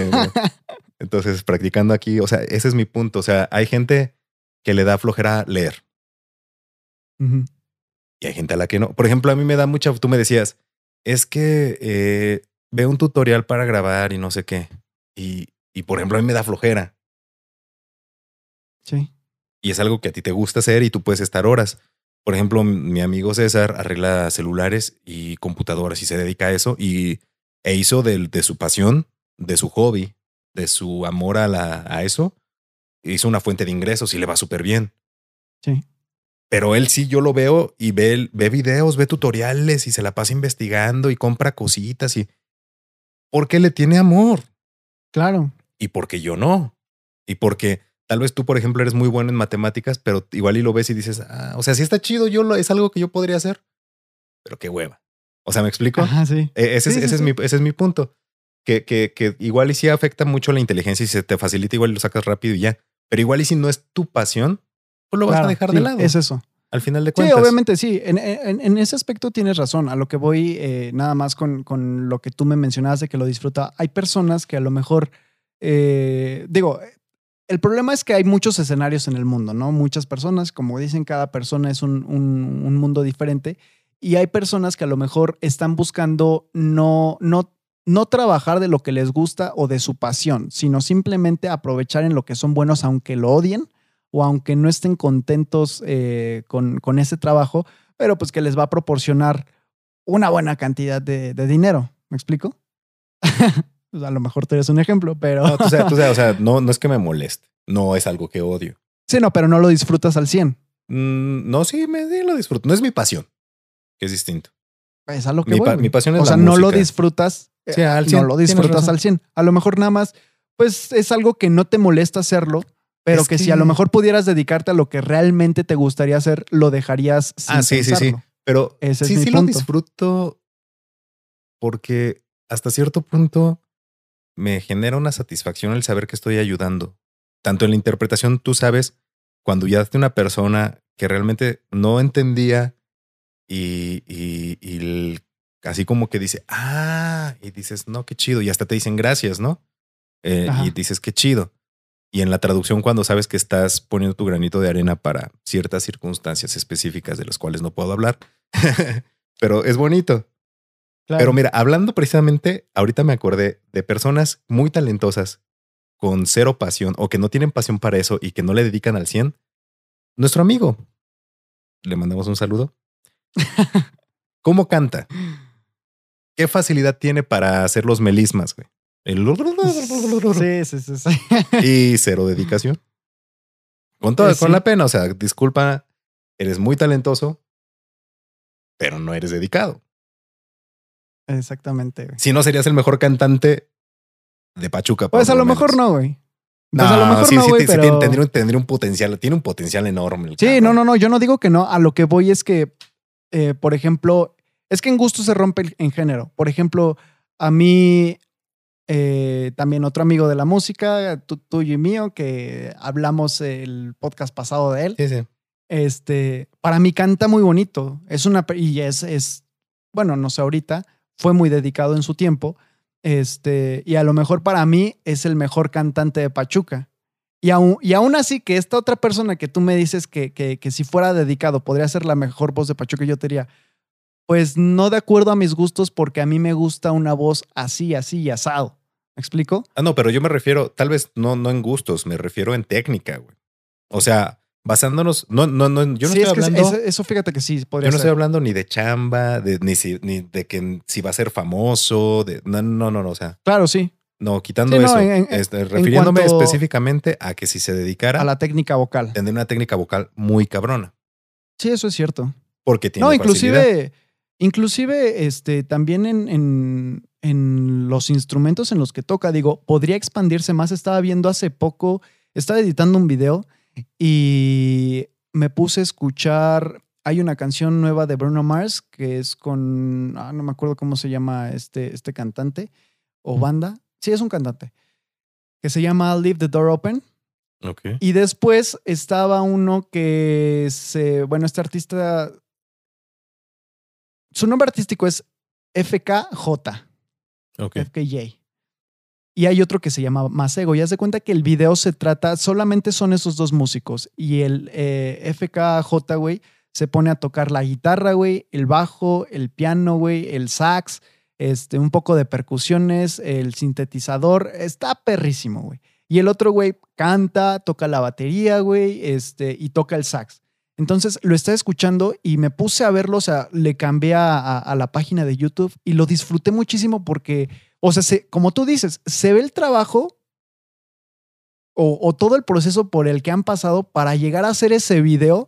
Entonces, practicando aquí, o sea, ese es mi punto. O sea, hay gente que le da flojera leer y hay gente a la que no. Por ejemplo, a mí me da mucha, tú me decías, es que eh, veo un tutorial para grabar y no sé qué. Y, y, por ejemplo, a mí me da flojera. Sí. Y es algo que a ti te gusta hacer y tú puedes estar horas. Por ejemplo, mi amigo César arregla celulares y computadoras y se dedica a eso y e hizo del- de, su pasión, de su hobby, de su amor a, la, a eso, hizo una fuente de ingresos y le va súper bien. Sí. Pero él sí, yo lo veo y ve, ve videos, ve tutoriales y se la pasa investigando y compra cositas y... Porque le tiene amor Claro. y porque yo no. Y porque tal vez tú, por ejemplo, eres muy bueno en matemáticas, pero igual y lo ves y dices, ah, o sea, sí está chido, yo lo, es algo que yo podría hacer, pero qué hueva. O sea, ¿me explico? Ajá, sí. E- Ese, es, Sí, sí, ese, es sí. mi, ese es mi punto. Que, que, que igual y sí afecta mucho la inteligencia y se te facilita, igual lo sacas rápido y ya. Pero igual y si no es tu pasión, pues lo vas a dejar sí, de lado. Es eso. Al final de Sí, cuentas. obviamente sí. En, en- en ese aspecto tienes razón. A lo que voy eh, nada más con, con lo que tú me mencionabas de que lo disfruta. Hay personas que a lo mejor, eh, digo, el problema es que hay muchos escenarios en el mundo, ¿no? Muchas personas, como dicen, cada persona es un, un- un mundo diferente. Y hay personas que a lo mejor están buscando no, no, no trabajar de lo que les gusta o de su pasión, sino simplemente aprovechar en lo que son buenos aunque lo odien o aunque no estén contentos eh, con, con ese trabajo, pero pues que les va a proporcionar una buena cantidad de, de dinero. ¿Me explico? Pues, a lo mejor tú eres un ejemplo, pero... No, tú sabes, o sea, no, no es que me moleste. No es algo que odio. sí, no, pero no lo disfrutas al 100. Mm, no, sí, me sí lo disfruto. No es mi pasión, que es distinto. Es a lo que Mi, voy, pa- mi pasión es O sea, la no lo disfrutas. eh, Sí, al no 100, lo tienes disfrutas al 100. A lo mejor nada más, pues es algo que no te molesta hacerlo, pero Es que, si a lo mejor pudieras dedicarte a lo que realmente te gustaría hacer, lo dejarías sin Ah, sí, sí, sí. Pero Ese es sí, mi sí lo punto. disfruto porque hasta cierto punto me genera una satisfacción el saber que estoy ayudando. Tanto en la interpretación, tú sabes, cuando ya a una persona que realmente no entendía y, y, y el- así como que dice, ah, y dices, no, qué chido, y hasta te dicen gracias, ¿no? Eh, y dices, qué chido. Y en la traducción, cuando sabes que estás poniendo tu granito de arena para ciertas circunstancias específicas de las cuales no puedo hablar, pero es bonito. Claro. Pero mira, hablando precisamente, ahorita me acordé de personas muy talentosas con cero pasión o que no tienen pasión para eso y que no le dedican al 100. Nuestro amigo, le mandamos un saludo. ¿Cómo canta? ¿Qué facilidad tiene para hacer los melismas, güey? El Sí, sí, sí, sí. y cero dedicación. Con todo, Eh, con la pena, o sea, disculpa, eres muy talentoso, pero no eres dedicado. Exactamente, güey. Si no, serías el mejor cantante de Pachuca. Pues a lo mejor no, güey. No, Pues a lo mejor sí, no, sí, sí, pero... tiene- tendría, un- tendría un potencial, tiene un potencial enorme. el Sí, cabrón. no, no, no, yo no digo que no. A lo que voy es que, eh, por ejemplo, es que en gusto se rompe el- en género. Por ejemplo, a mí, eh, también otro amigo de la música, tú- tuyo y mío, que hablamos el podcast pasado de él, Sí, sí. este, para mí canta muy bonito. Es una, y es, es, bueno, no sé ahorita, fue muy dedicado en su tiempo. Este, y a lo mejor para mí es el mejor cantante de Pachuca. Y aún, y aún así que esta otra persona que tú me dices que, que, que si fuera dedicado podría ser la mejor voz de Pachuca, yo te diría, pues no de acuerdo a mis gustos porque a mí me gusta una voz así, así y asado. ¿Me explico? Ah, no, pero yo me refiero, tal vez no, no en gustos, me refiero en técnica, güey. O sea, basándonos, no, no, no, yo no Sí, estoy es que hablando. eso, eso fíjate que sí, podría Yo no ser. estoy hablando ni de chamba, de, ni, si, ni de que si va a ser famoso, de, no, no, no, no, o sea, Claro, sí, no, quitando Sí, no, eso, en- en- este, refiriéndome específicamente a que si se dedicara a la técnica vocal. tendría una técnica vocal muy cabrona, Sí, eso es cierto. porque tiene No, facilidad. inclusive Inclusive, este, también en, en, en, los instrumentos en los que toca, digo, podría expandirse más. Estaba viendo hace poco, estaba editando un video y me puse a escuchar. Hay una canción nueva de Bruno Mars que es con. Ah, no me acuerdo cómo se llama este, este cantante o banda. Sí, es un cantante. Que se llama Leave the Door Open. Okay. Y después estaba uno que se. Bueno, este artista. Su nombre artístico es FKJ. Okay. FKJ. Y hay otro que se llama Masego. Y haz de cuenta que el video se trata, solamente son esos dos músicos. Y el eh, FKJ, güey, se pone a tocar la guitarra, güey, el bajo, el piano, güey, el sax, este, un poco de percusiones, el sintetizador. Está perrísimo, güey. Y el otro, güey, canta, toca la batería, güey, este, y toca el sax. Entonces lo estaba escuchando y me puse a verlo, o sea, le cambié a, la página de YouTube y lo disfruté muchísimo porque, o sea, se, como tú dices, se ve el trabajo o, o, todo el proceso por el que han pasado para llegar a hacer ese video,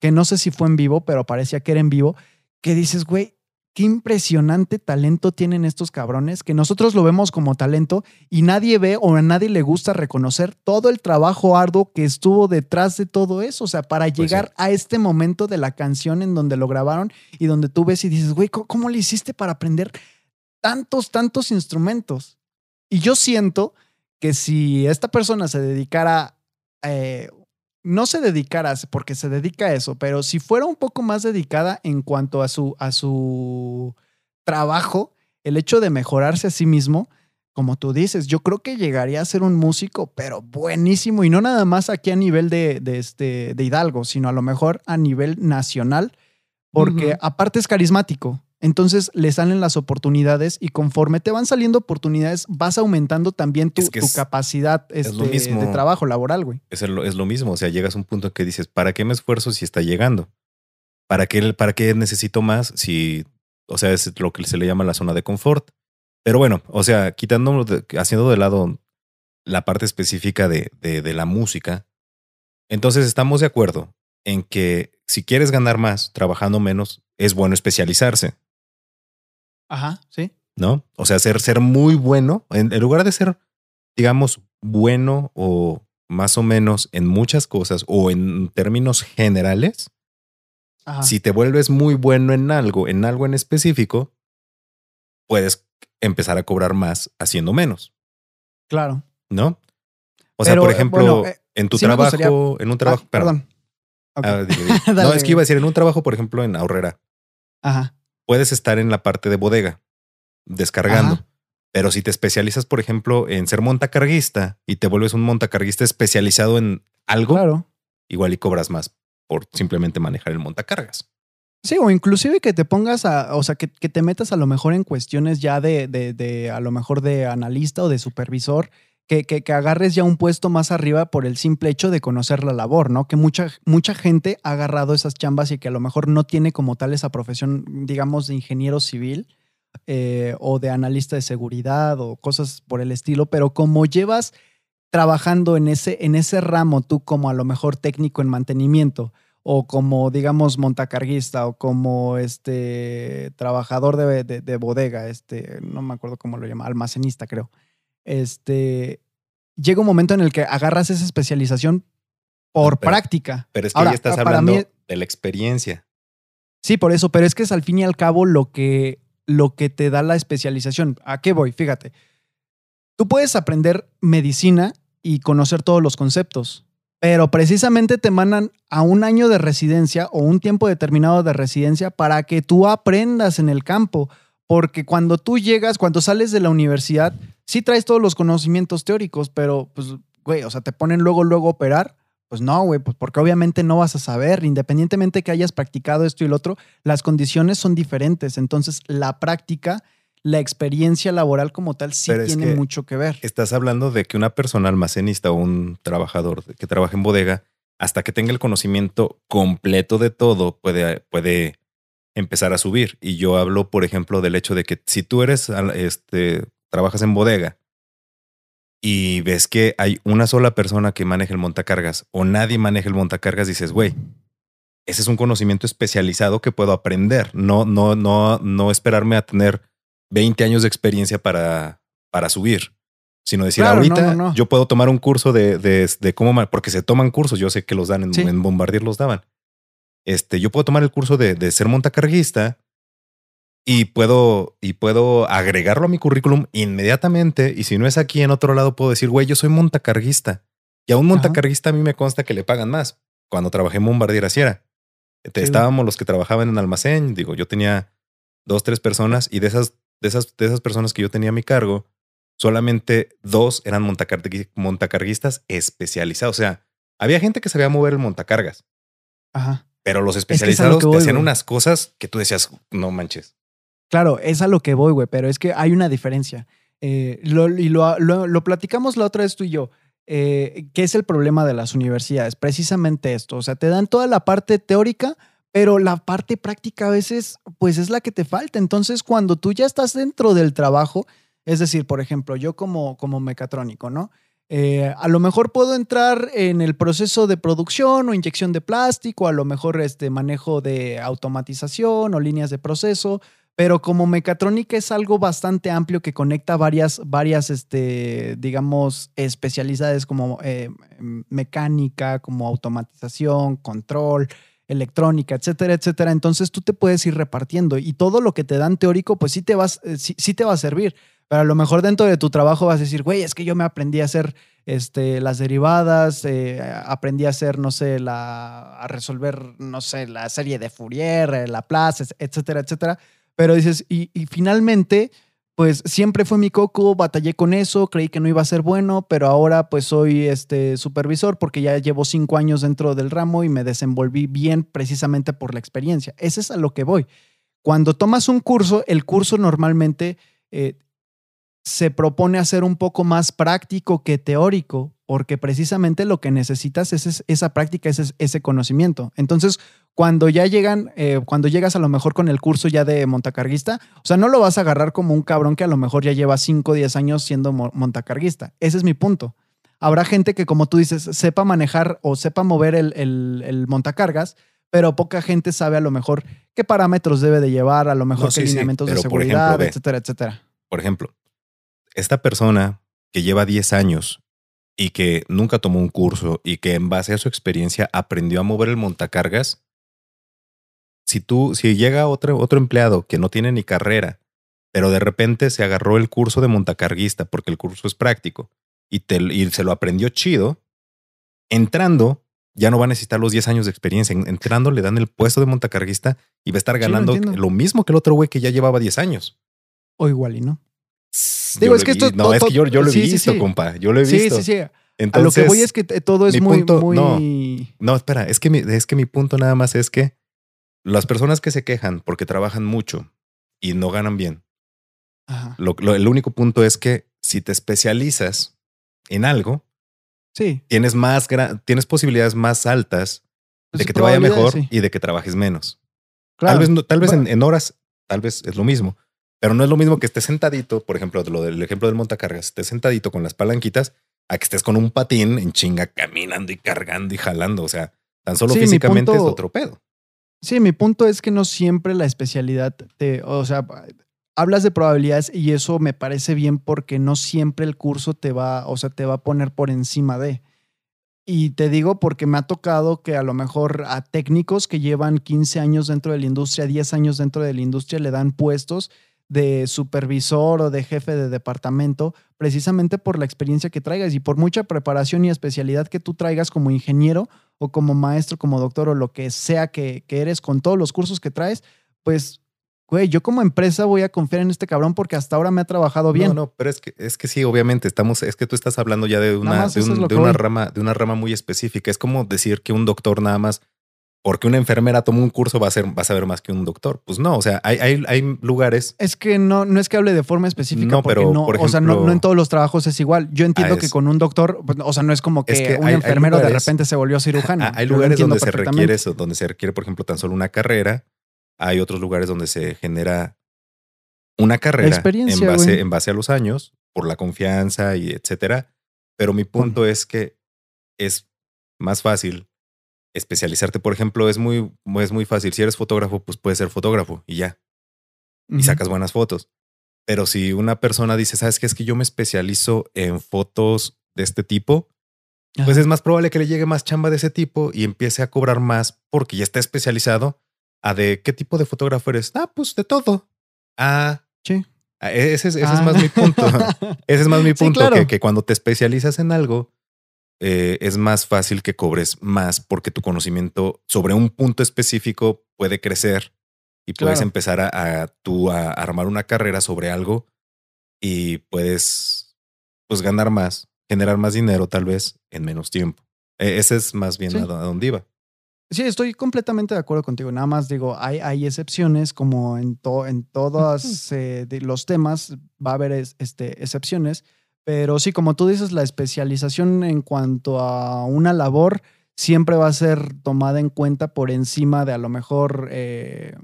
que no sé si fue en vivo, pero parecía que era en vivo, que dices, güey, qué impresionante talento tienen estos cabrones, que nosotros lo vemos como talento y nadie ve o a nadie le gusta reconocer todo el trabajo arduo que estuvo detrás de todo eso, o sea, para llegar pues sí. a este momento de la canción en donde lo grabaron y donde tú ves y dices, güey, ¿cómo, ¿cómo, le hiciste para aprender tantos, tantos instrumentos? Y yo siento que si esta persona se dedicara... Eh, no se dedicara, porque se dedica a eso, pero si fuera un poco más dedicada en cuanto a su, a su trabajo, el hecho de mejorarse a sí mismo, como tú dices, yo creo que llegaría a ser un músico, pero buenísimo, y no nada más aquí a nivel de, de este, de Hidalgo, sino a lo mejor a nivel nacional, porque uh -huh. aparte es carismático. Entonces le salen las oportunidades y conforme te van saliendo oportunidades, vas aumentando también tu, es que tu es, capacidad este, es lo mismo. de trabajo laboral, güey. Es, el, es, lo mismo. O sea, llegas a un punto en que dices, ¿para qué me esfuerzo si está llegando? ¿Para qué, para qué necesito más si, o sea, es lo que se le llama la zona de confort? Pero bueno, o sea, quitando, haciendo de lado la parte específica de, de, de la música, entonces estamos de acuerdo en que si quieres ganar más trabajando menos, es bueno especializarse. Ajá, sí. ¿No? O sea, ser, ser muy bueno, en, en, lugar de ser, digamos, bueno o más o menos en muchas cosas o en términos generales, Ajá. si te vuelves muy bueno en algo, en algo en específico, puedes empezar a cobrar más haciendo menos. Claro. ¿No? O sea, Pero, por ejemplo, bueno, eh, en tu sí trabajo, gustaría- en un puedes estar en la parte de bodega, descargando. Ajá. Pero si te especializas, por ejemplo, en ser montacarguista y te vuelves un montacarguista especializado en algo, Claro. igual y cobras más por simplemente manejar el montacargas. Sí, o inclusive que te pongas a, o sea, que, que te metas a lo mejor en cuestiones ya de, de, de a lo mejor de analista o de supervisor, que, que, que agarres ya un puesto más arriba por el simple hecho de conocer la labor, ¿no? Que mucha, mucha gente ha agarrado esas chambas y que a lo mejor no tiene como tal esa profesión, digamos, de ingeniero civil eh, o de analista de seguridad o cosas por el estilo, pero como llevas trabajando en ese, en ese ramo tú como a lo mejor técnico en mantenimiento, o como, digamos, montacarguista o como este trabajador de, de, de, bodega, este, no me acuerdo cómo lo llama, almacenista, creo. Este, llega un momento en el que agarras esa especialización por Pero- práctica. Pero es que Ahora, ya estás hablando mí- de la experiencia. Sí, por eso, pero es que es al fin y al cabo lo que, lo que te da la especialización. ¿A qué voy? Fíjate. Tú puedes aprender medicina y conocer todos los conceptos, pero precisamente te mandan a un año de residencia o un tiempo determinado de residencia para que tú aprendas en el campo. Porque cuando tú llegas, cuando sales de la universidad, sí traes todos los conocimientos teóricos, pero pues, güey, o sea, te ponen luego, luego a operar. Pues no, güey, pues porque obviamente no vas a saber, independientemente que hayas practicado esto y lo otro, las condiciones son diferentes. Entonces, la práctica, la experiencia laboral como tal, sí Pero es tiene que mucho que ver. Estás hablando de que una persona almacenista o un trabajador que trabaja en bodega, hasta que tenga el conocimiento completo de todo, puede, puede empezar a subir. Y yo hablo, por ejemplo, del hecho de que si tú eres, este, trabajas en bodega y ves que hay una sola persona que maneja el montacargas o nadie maneja el montacargas, dices, güey, ese es un conocimiento especializado que puedo aprender. No, no, no, no esperarme a tener 20 años de experiencia para, para subir, sino decir ahorita yo puedo tomar un curso de, de, cómo, porque se toman cursos. Yo sé que los dan en, en Bombardier, los daban. Este, yo puedo tomar el curso de, de ser montacarguista y puedo, y puedo agregarlo a mi currículum inmediatamente. Y si no es aquí en otro lado, puedo decir, güey, yo soy montacarguista. Y a un montacarguista a mí me consta que le pagan más. Cuando trabajé en Bombardier así era. Estábamos los que trabajaban en almacén. Digo, yo tenía dos, tres personas y de esas, de esas, de esas personas que yo tenía a mi cargo, solamente dos eran montacarguistas especializados. O sea, había gente que sabía mover el montacargas. Ajá. Pero los especializados te hacían unas cosas que tú decías, no manches. Claro, es a lo que voy, güey, pero es que hay una diferencia. Eh, lo, y lo, lo, platicamos la otra vez tú y yo. Eh, ¿Qué es el problema de las universidades? Precisamente esto. O sea, te dan toda la parte teórica, pero la parte práctica a veces, pues es la que te falta. Entonces, cuando tú ya estás dentro del trabajo, es decir, por ejemplo, yo como, como mecatrónico, ¿no? Eh, a lo mejor puedo entrar en el proceso de producción o inyección de plástico, a lo mejor este manejo de automatización o líneas de proceso, pero como mecatrónica es algo bastante amplio que conecta varias, varias este, digamos, especialidades como eh, mecánica, como automatización, control, electrónica, etcétera, etcétera. Entonces tú te puedes ir repartiendo y todo lo que te dan teórico, pues sí te, vas, eh, sí te va a servir. Pero a lo mejor dentro de tu trabajo vas a decir, güey, es que yo me aprendí a hacer este, las derivadas, eh, aprendí a hacer, no sé, la, a resolver, no sé, la serie de Fourier, eh, la Laplace, etcétera, etcétera. Pero dices, y, y finalmente, pues siempre fue mi coco, batallé con eso, creí que no iba a ser bueno, pero ahora pues soy este supervisor porque ya llevo cinco años dentro del ramo y me desenvolví bien precisamente por la experiencia. Ese es a lo que voy. Cuando tomas un curso, el curso normalmente eh, se propone hacer un poco más práctico que teórico, porque precisamente lo que necesitas es esa práctica, ese, ese conocimiento. Entonces, cuando ya llegan, eh, cuando llegas a lo mejor con el curso ya de montacarguista, o sea, no lo vas a agarrar como un cabrón que a lo mejor ya lleva 5 o 10 años siendo montacarguista. Ese es mi punto. Habrá gente que, como tú dices, sepa manejar o sepa mover el, el, montacargas, pero poca gente sabe a lo mejor qué parámetros debe de llevar, a lo mejor qué lineamientos de seguridad, etcétera, etcétera. Por ejemplo, esta persona que lleva 10 años y que nunca tomó un curso y que en base a su experiencia aprendió a mover el montacargas, si tú, si llega otro, otro empleado que no tiene ni carrera, pero de repente se agarró el curso de montacarguista porque el curso es práctico y, te, y se lo aprendió chido, entrando ya no va a necesitar los 10 años de experiencia. Entrando le dan el puesto de montacarguista y va a estar ganando lo, mismo que el otro güey que ya llevaba 10 años. O igual y no. Digo, es que esto no, es que yo, lo he visto, compa. Yo lo he visto. Sí, sí, sí. Entonces, a lo que voy es que todo es muy, muy... No, no, espera, es que, mi, es que mi punto nada más es que las personas que se quejan porque trabajan mucho y no ganan bien, Lo, el único punto es que si te especializas en algo, sí. tienes, más tienes posibilidades más altas de pues que te vaya mejor y de que trabajes menos. Tal vez, tal vez en, en horas, tal vez es lo mismo, pero no es lo mismo que estés sentadito, por ejemplo, lo del ejemplo del montacargas, estés sentadito con las palanquitas, a que estés con un patín en chinga caminando y cargando y jalando. O sea, tan solo físicamente es otro pedo. Sí, mi punto es que no siempre la especialidad te, o sea, hablas de probabilidades y eso me parece bien porque no siempre el curso te va, o sea, te va a poner por encima de. Y te digo porque me ha tocado que a lo mejor a técnicos que llevan 15 años dentro de la industria, 10 años dentro de la industria, le dan puestos de supervisor o de jefe de departamento, precisamente por la experiencia que traigas y por mucha preparación y especialidad que tú traigas como ingeniero o como maestro, como doctor o lo que sea que, eres con todos los cursos que traes, pues güey, yo como empresa voy a confiar en este cabrón porque hasta ahora me ha trabajado bien. No, no, pero es que, es que sí, obviamente, estamos, es que tú estás hablando ya de una, de, una rama, de una rama muy específica. Es como decir que un doctor nada más porque una enfermera tomó un curso va a, ser, va a saber más que un doctor. Pues no, o sea, hay, hay, hay lugares. Es que no, no es que hable de forma específica, no, pero no, o sea, no, en todos los trabajos es igual. Yo entiendo ah, que con un doctor, pues, o sea, no es como que, un enfermero de repente se volvió cirujano. Hay lugares donde se requiere eso, donde se requiere, por ejemplo, tan solo una carrera. Hay otros lugares donde se genera una carrera en base, en base a los años, por la confianza y etcétera. Pero mi punto es que es más fácil especializarte. Por ejemplo, es muy, es muy fácil. Si eres fotógrafo, pues puedes ser fotógrafo y ya. Y sacas buenas fotos. Pero si una persona dice, ¿sabes qué? Es que yo me especializo en fotos de este tipo, pues es más probable que le llegue más chamba de ese tipo y empiece a cobrar más porque ya está especializado a de qué tipo de fotógrafo eres. Ah, pues de todo. Ah, sí. Ah, e-, ese, es, ah. más mi punto. ese es más mi punto, que, cuando te especializas en algo, eh, es más fácil que cobres más porque tu conocimiento sobre un punto específico puede crecer y puedes empezar a, tú a armar una carrera sobre algo y puedes pues ganar más, generar más dinero tal vez en menos tiempo. E-, ese es más bien a, dónde iba. Sí, estoy completamente de acuerdo contigo. Nada más digo, hay, hay excepciones, como en, en todos eh, los temas va a haber este, excepciones, pero sí, como tú dices, la especialización en cuanto a una labor siempre va a ser tomada en cuenta por encima de a lo mejor, eh,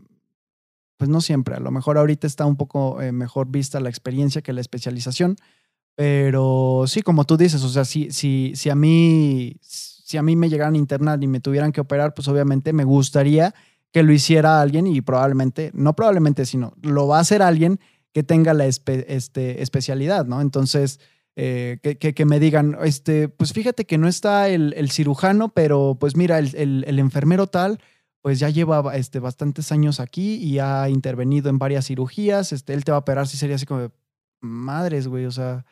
pues no siempre, a lo mejor ahorita está un poco eh, mejor vista la experiencia que la especialización, pero sí, como tú dices, o sea, si, si, si a mí si a mí me llegaran a internar y me tuvieran que operar, pues obviamente me gustaría que lo hiciera alguien y probablemente, no probablemente, sino lo va a hacer alguien que tenga la este, especialidad, ¿no? Entonces, eh, que, me digan, este, pues fíjate que no está el, cirujano, pero pues mira, el, enfermero tal, pues ya lleva este, bastantes años aquí y ha intervenido en varias cirugías, este, él te va a operar, si sería así como, madres, güey, o sea,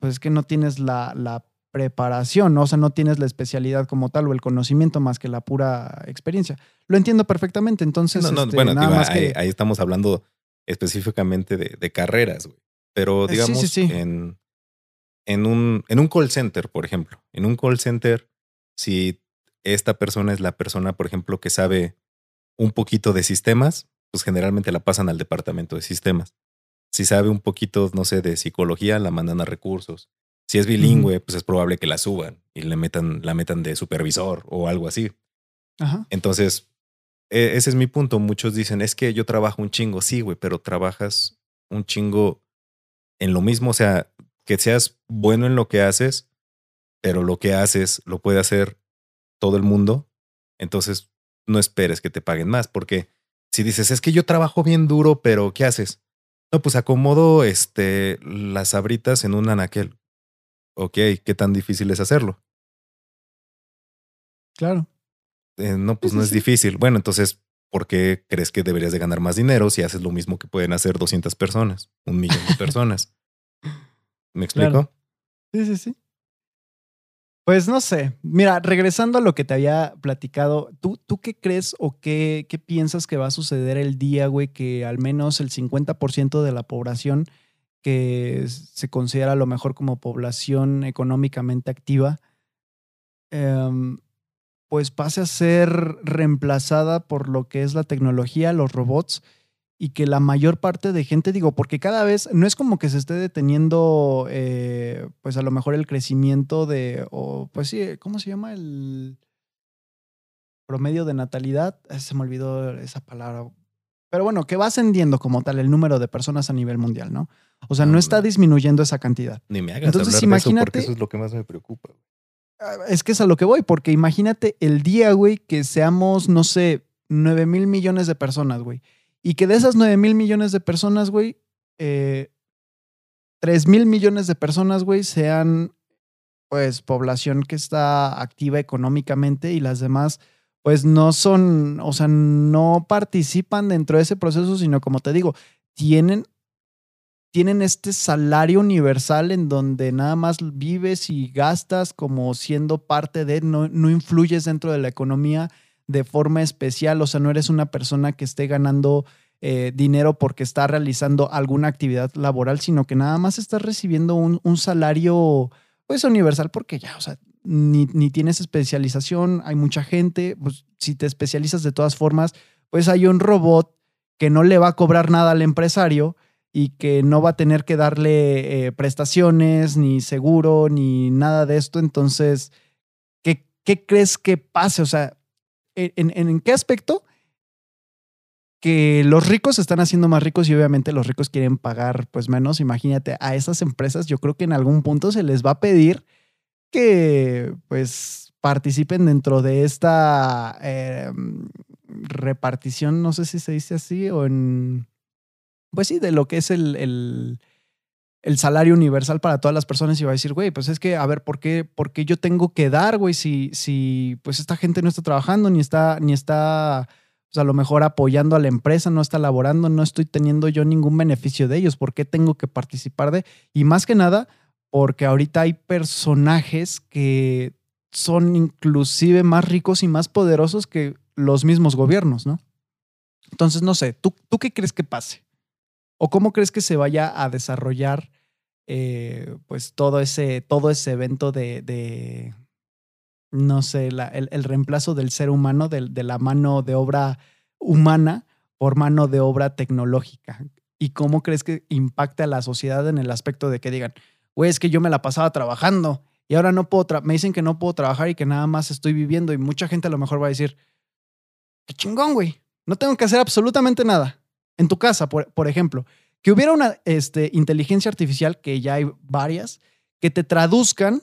pues es que no tienes la, la preparación, ¿no? o sea, no tienes la especialidad como tal o el conocimiento más que la pura experiencia. Lo entiendo perfectamente, entonces, este, bueno, nada más ahí, ahí, estamos hablando específicamente de, carreras, güey. Pero eh, digamos, En, en, un, en un call center, por ejemplo, en un call center, si esta persona es la persona, por ejemplo, que sabe un poquito de sistemas, pues generalmente la pasan al departamento de sistemas. Si sabe un poquito, no sé, de psicología, la mandan a recursos. Si es bilingüe, pues es probable que la suban y le metan, la metan de supervisor o algo así. Entonces, e, ese es mi punto. Muchos dicen, es que yo trabajo un chingo. Sí, güey, pero trabajas un chingo en lo mismo. O sea, que seas bueno en lo que haces, pero lo que haces lo puede hacer todo el mundo. Entonces, no esperes que te paguen más, porque si dices, es que yo trabajo bien duro, pero ¿qué haces? No, pues acomodo este, las abritas en un anaquel ok, ¿qué tan difícil es hacerlo? Claro. Eh, no, pues no es difícil. Bueno, entonces, ¿por qué crees que deberías de ganar más dinero si haces lo mismo que pueden hacer 200 personas, un millón de personas? ¿Me explico? Sí, sí, sí. Pues no sé. Mira, regresando a lo que te había platicado, ¿tú, tú qué crees o qué, qué piensas que va a suceder el día, güey, que al menos el 50% de la población que se considera a lo mejor como población económicamente activa, em, pues pase a ser reemplazada por lo que es la tecnología, los robots, y que la mayor parte de gente, digo, porque cada vez no es como que se esté deteniendo, eh, pues a lo mejor el crecimiento de, o pues sí, ¿cómo se llama? El promedio de natalidad, se me olvidó esa palabra, pero bueno, que va ascendiendo como tal el número de personas a nivel mundial, ¿no? O sea, no, está disminuyendo esa cantidad. Ni me hagas Entonces, hablar imagínate, eso porque eso es lo que más me preocupa. Es que es a lo que voy, porque imagínate el día, güey, que seamos, no sé, 9 mil millones de personas, güey. Y que de esas 9 mil millones de personas, güey, eh, 3 mil millones de personas, güey, sean, pues, población que está activa económicamente y las demás pues no son, o sea, no participan dentro de ese proceso, sino como te digo, tienen, tienen este salario universal en donde nada más vives y gastas como siendo parte de, no, no influyes dentro de la economía de forma especial, o sea, no eres una persona que esté ganando eh, dinero porque está realizando alguna actividad laboral, sino que nada más estás recibiendo un, un salario pues universal porque ya, o sea, ni, ni, tienes especialización, hay mucha gente, pues si te especializas de todas formas, pues hay un robot que no le va a cobrar nada al empresario y que no va a tener que darle eh, prestaciones, ni seguro, ni nada de esto. Entonces, ¿qué, qué crees que pase? O sea, ¿en, en qué aspecto? que los ricos se están haciendo más ricos y obviamente los ricos quieren pagar pues menos. Imagínate, a esas empresas yo creo que en algún punto se les va a pedir que pues participen dentro de esta eh, repartición, no sé si se dice así, o en, pues sí, de lo que es el, el, salario universal para todas las personas y va a decir, güey, pues es que, a ver, ¿por qué, por qué yo tengo que dar, güey, si, si pues esta gente no está trabajando, ni está, ni está, pues a lo mejor apoyando a la empresa, no está laborando, no estoy teniendo yo ningún beneficio de ellos, ¿por qué tengo que participar de? Y más que nada, porque ahorita hay personajes que son inclusive más ricos y más poderosos que los mismos gobiernos, ¿no? Entonces, no sé, ¿tú, tú qué crees que pase? ¿O cómo crees que se vaya a desarrollar eh, pues todo ese, todo ese evento de, no sé, el, reemplazo del ser humano, de, la mano de obra humana por mano de obra tecnológica? ¿Y cómo crees que impacta a la sociedad en el aspecto de que digan, güey, es que yo me la pasaba trabajando y ahora no puedo, me dicen que no puedo trabajar y que nada más estoy viviendo y mucha gente a lo mejor va a decir, qué chingón, güey, no tengo que hacer absolutamente nada. En tu casa, por, por ejemplo, que hubiera una este, inteligencia artificial, que ya hay varias, que te traduzcan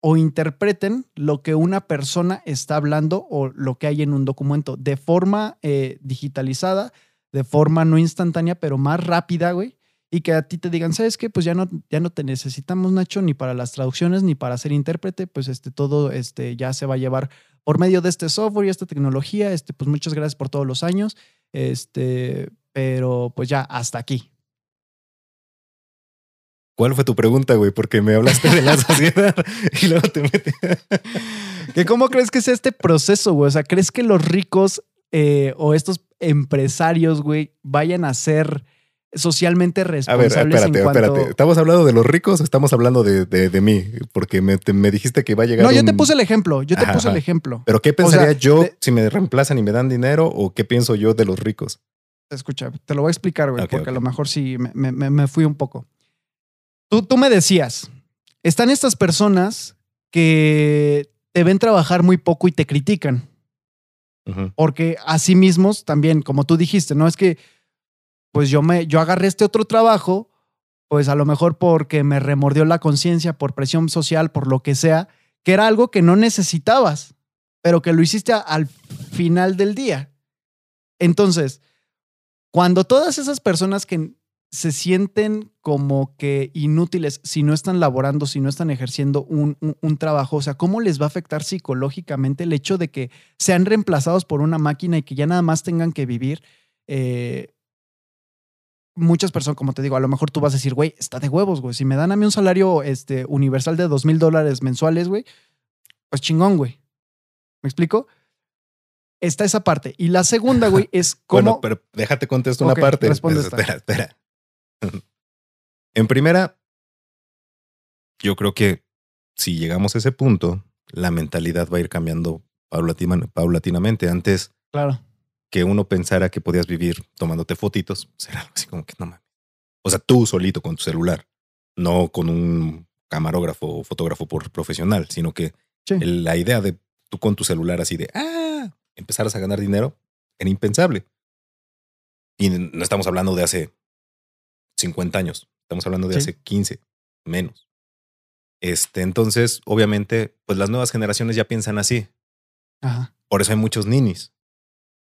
o interpreten lo que una persona está hablando o lo que hay en un documento de forma eh, digitalizada, de forma no instantánea, pero más rápida, güey, y que a ti te digan, ¿sabes qué? Pues ya no, ya no te necesitamos, Nacho, ni para las traducciones, ni para ser intérprete, pues este, todo este, ya se va a llevar por medio de este software y esta tecnología. Este, pues muchas gracias por todos los años. Este, pero pues ya hasta aquí. ¿Cuál fue tu pregunta, güey? Porque me hablaste de la sociedad y luego te metí. ¿Que ¿Cómo crees que es este proceso, güey? O sea, ¿crees que los ricos eh, o estos empresarios, güey, vayan a ser socialmente responsables. A ver, espérate, espérate. ¿Estamos hablando de los ricos o estamos hablando de, de, mí? Porque me, me, dijiste que iba a llegar. No, yo te puse el ejemplo. Yo te puse el ejemplo. Pero ¿qué pensaría yo si me reemplazan y me dan dinero o qué pienso yo de los ricos? Escucha, te lo voy a explicar, güey, porque a lo mejor sí me, me, me, fui un poco. Tú, tú me decías, están estas personas que te ven trabajar muy poco y te critican. Porque a sí mismos también, como tú dijiste, no es que pues yo, me, yo agarré este otro trabajo, pues a lo mejor porque me remordió la conciencia, por presión social, por lo que sea, que era algo que no necesitabas, pero que lo hiciste al final del día. Entonces, cuando todas esas personas que se sienten como que inútiles si no están laborando, si no están ejerciendo un, trabajo, o sea, ¿cómo les va a afectar psicológicamente el hecho de que sean reemplazados por una máquina y que ya nada más tengan que vivir? Eh, muchas personas, como te digo, a lo mejor tú vas a decir, güey, está de huevos, güey. Si me dan a mí un salario este, universal de dos mil dólares mensuales, güey, pues chingón, güey. ¿Me explico? Está esa parte. Y la segunda, güey, es cómo. Bueno, pero déjate contesto una parte. Responde espera, espera. en primera, yo creo que si llegamos a ese punto, la mentalidad va a ir cambiando paulatinamente. Antes, claro que uno pensara que podías vivir tomándote fotitos, será algo así como que no mames. O sea, tú solito con tu celular, no con un camarógrafo o fotógrafo por profesional, sino que la idea de tú con tu celular así de, ah, empezaras a ganar dinero, era impensable. Y no estamos hablando de hace 50 años, estamos hablando de hace 15, menos. Este, entonces, obviamente, pues las nuevas generaciones ya piensan así. Ajá. Por eso hay muchos ninis.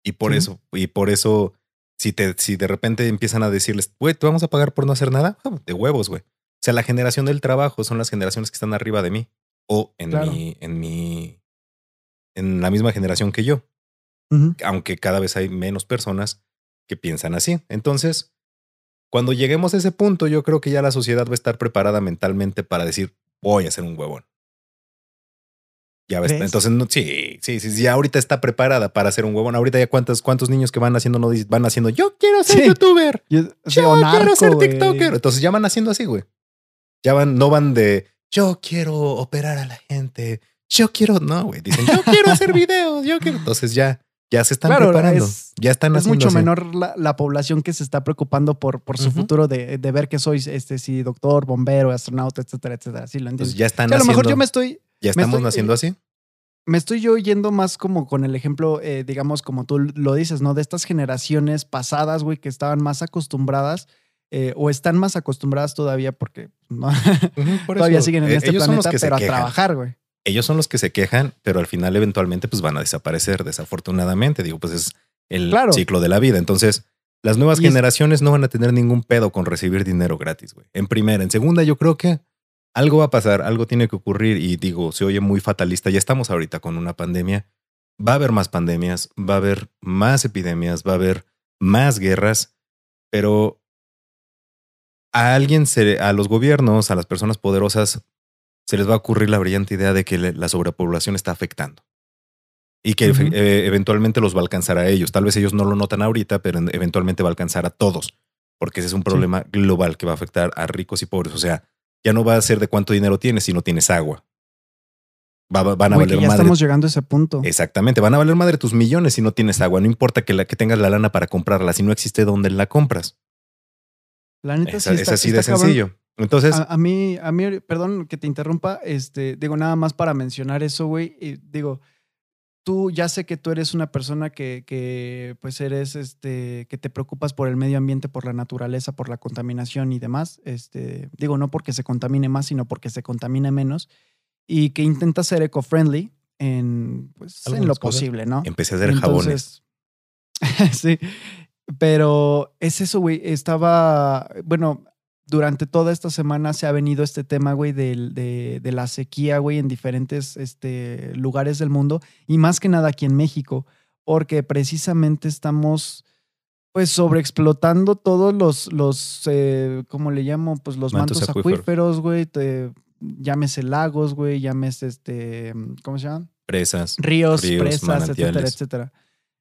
Y por eso, y por eso, si, te, si de repente empiezan a decirles, güey, ¿te vamos a pagar por no hacer nada? Ah, de huevos, güey. O sea, la generación del trabajo son las generaciones que están arriba de mí o en mi, en mi, en la misma generación que yo. Aunque cada vez hay menos personas que piensan así. Entonces, cuando lleguemos a ese punto, yo creo que ya la sociedad va a estar preparada mentalmente para decir, voy a ser un huevón. Ya ves, entonces no, sí, sí, sí, ya ahorita está preparada para hacer un huevón. Ahorita ya cuántos, cuántos niños que van haciendo no van haciendo, yo quiero ser youtuber, yo, quiero ser tiktoker. Entonces ya van haciendo así, güey. Ya van, no van de, yo quiero operar a la gente, yo quiero, no, güey. Dicen, yo quiero hacer videos, yo quiero. Entonces ya, ya se están preparando. ya están Es mucho menor la, población que se está preocupando por, por su futuro de, de, ver que sois, este, si doctor, bombero, astronauta, etcétera, etcétera. Sí, lo entiendo. ya están A lo mejor yo me estoy ¿Ya estamos naciendo así? Me estoy yo yendo más como con el ejemplo, eh, digamos, como tú lo dices, ¿no? De estas generaciones pasadas, güey, que estaban más acostumbradas eh, o están más acostumbradas todavía porque todavía siguen en este planeta, pero a trabajar, güey. Ellos son los que se quejan, pero al final eventualmente pues van a desaparecer, desafortunadamente. Digo, pues es el ciclo de la vida. Entonces, las nuevas generaciones no van a tener ningún pedo con recibir dinero gratis, güey. En primera. En segunda, yo creo que algo va a pasar, algo tiene que ocurrir y digo, se oye muy fatalista. Ya estamos ahorita con una pandemia. Va a haber más pandemias, va a haber más epidemias, va a haber más guerras, pero a alguien, se, a los gobiernos, a las personas poderosas, se les va a ocurrir la brillante idea de que la sobrepoblación está afectando y que eh, eventualmente los va a alcanzar a ellos. Tal vez ellos no lo notan ahorita, pero eventualmente va a alcanzar a todos, porque ese es un problema global que va a afectar a ricos y pobres. O sea, ya no va a ser de cuánto dinero tienes si no tienes agua. van a valer ya estamos llegando a ese punto. Exactamente, van a valer madre tus millones si no tienes agua. No importa que, la, que tengas la lana para comprarla, si no existe dónde la compras. La neta es, así de sencillo. Entonces. A, mí, a mí, perdón que te interrumpa, este, digo, nada más para mencionar eso, güey. Y digo, tú ya sé que tú eres una persona que, que, pues eres, este, que te preocupas por el medio ambiente, por la naturaleza, por la contaminación y demás. Este, digo, no porque se contamine más, sino porque se contamine menos. Y que intenta ser eco-friendly en, pues, en lo posible, ¿no? Empecé a hacer jabones. sí. Pero es eso, güey. Estaba, bueno, durante toda esta semana se ha venido este tema, güey, de, de, la sequía, güey, en diferentes este, lugares del mundo y más que nada aquí en México, porque precisamente estamos, pues, sobreexplotando todos los, los eh, ¿cómo le llamo? Pues los mantos, acuíferos, güey, llámese lagos, güey, llámese, este, ¿cómo se llama? Presas. Ríos, presas, etcétera, etcétera.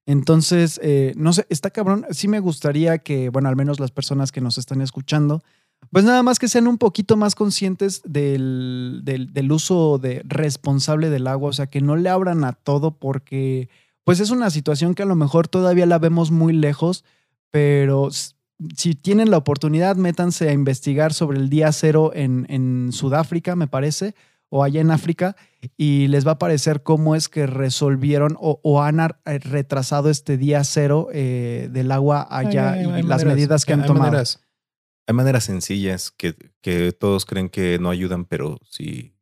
Entonces, eh, no sé, está cabrón. Sí me gustaría que, bueno, al menos las personas que nos están escuchando, pues nada más que sean un poquito más conscientes del, del, uso de responsable del agua, o sea, que no le abran a todo porque, pues es una situación que a lo mejor todavía la vemos muy lejos, pero si tienen la oportunidad, métanse a investigar sobre el día cero en, en Sudáfrica, me parece, o allá en África y les va a parecer cómo es que resolvieron o, han eh, retrasado este día cero eh, del agua allá y las medidas que han tomado. Hay maneras sencillas que, que, todos creen que no ayudan, pero si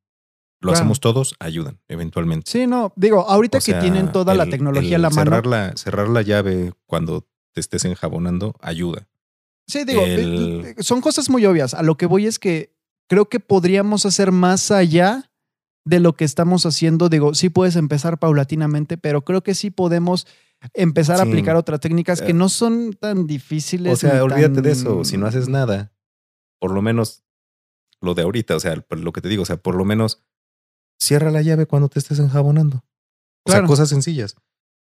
lo hacemos todos, ayudan eventualmente. Sí, no, digo, ahorita que tienen toda la tecnología a la cerrar mano. La, cerrar la llave cuando te estés enjabonando ayuda. Sí, digo, eh, son cosas muy obvias. A lo que voy es que creo que podríamos hacer más allá de lo que estamos haciendo. Digo, sí puedes empezar paulatinamente, pero creo que sí podemos empezar a aplicar otras técnicas que eh, no son tan difíciles. O sea, olvídate de eso. Si no haces nada, por lo menos lo de ahorita, o sea, lo que te digo, o sea, por lo menos cierra la llave cuando te estés enjabonando. O sea, cosas sencillas.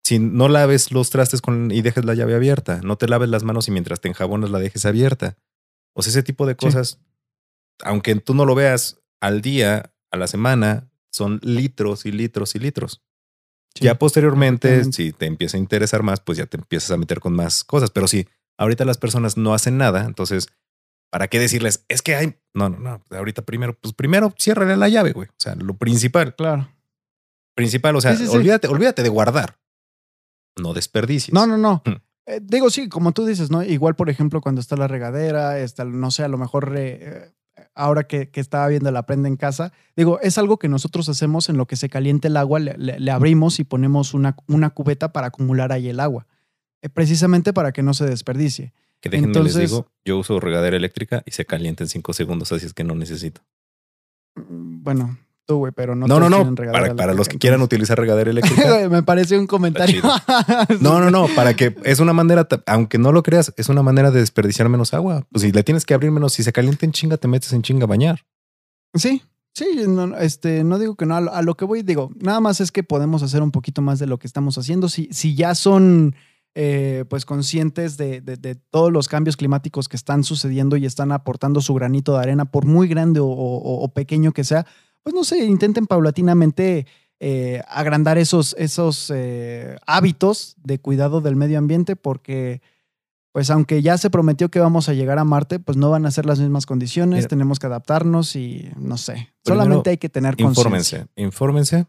Si no laves los trastes con, y dejes la llave abierta, no te laves las manos y mientras te enjabonas la dejes abierta. O sea, ese tipo de cosas aunque tú no lo veas al día, a la semana, son litros y litros y litros. Ya posteriormente, si te empieza a interesar más, pues ya te empiezas a meter con más cosas. Pero si ahorita las personas no hacen nada, entonces, ¿para qué decirles? Es que hay. No, no, no. Ahorita primero, pues primero ciérrale la llave, güey. O sea, lo principal. Claro. Principal, o sea, olvídate, olvídate de guardar. No desperdicies. No, no, no. Hmm. Eh, digo, sí, como tú dices, ¿no? Igual, por ejemplo, cuando está la regadera, está, no sé, a lo mejor eh, ahora que, estaba viendo la prenda en casa, digo, es algo que nosotros hacemos en lo que se caliente el agua, le, abrimos y ponemos una, una, cubeta para acumular ahí el agua, eh, precisamente para que no se desperdicie. Que déjenme Entonces, les digo, yo uso regadera eléctrica y se calienta en cinco segundos, así es que no necesito. Mm, bueno, tú, güey, pero no. No, no, no. Para, para, los que quieran utilizar regadera eléctrica. Me parece un comentario. no, no, no. Para que es una manera, aunque no lo creas, es una manera de desperdiciar menos agua. Pues si le tienes que abrir menos, si se calienta en chinga, te metes en chinga a bañar. Sí, sí. No, este, no digo que no. A lo, que voy, digo, nada más es que podemos hacer un poquito más de lo que estamos haciendo. Si, si ya son. Eh, pues conscientes de, de, todos los cambios climáticos que están sucediendo y están aportando su granito de arena, por muy grande o, o pequeño que sea, pues no sé, intenten paulatinamente eh, agrandar esos, esos eh, hábitos de cuidado del medio ambiente porque pues aunque ya se prometió que vamos a llegar a Marte, pues no van a ser las mismas condiciones, tenemos que adaptarnos y no sé, solamente hay que tener conciencia. Infórmense, infórmense,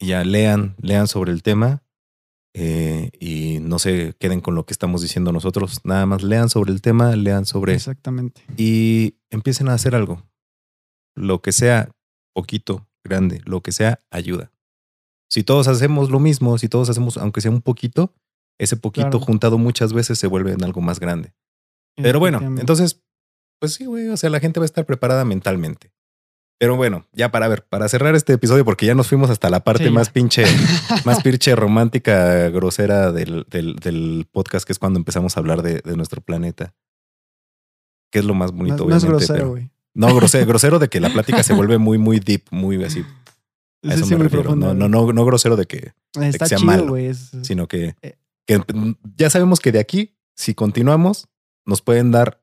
ya lean, lean sobre el tema eh, y no se queden con lo que estamos diciendo nosotros, nada más lean sobre el tema, lean sobre... Exactamente. Y empiecen a hacer algo lo que sea, poquito, grande, lo que sea, ayuda. Si todos hacemos lo mismo, si todos hacemos, aunque sea un poquito, ese poquito Claro. juntado muchas veces se vuelve en algo más grande. Pero bueno, entonces, pues sí, güey, o sea, la gente va a estar preparada mentalmente. Pero bueno, ya para ver, para cerrar este episodio, porque ya nos fuimos hasta la parte Sí, ya. más pinche, más pinche romántica, grosera del, del, del podcast, que es cuando empezamos a hablar de, de nuestro planeta. Que es lo más bonito, es obviamente, grosero, pero- güey. No, grosero, grosero de que la plática se vuelve muy, muy deep, muy así. A eso sí, me refiero. profundo, No, no, no, no grosero de que, sea chido, malo, güey. es- sino que, Eh. que ya sabemos que de aquí, si continuamos, nos pueden dar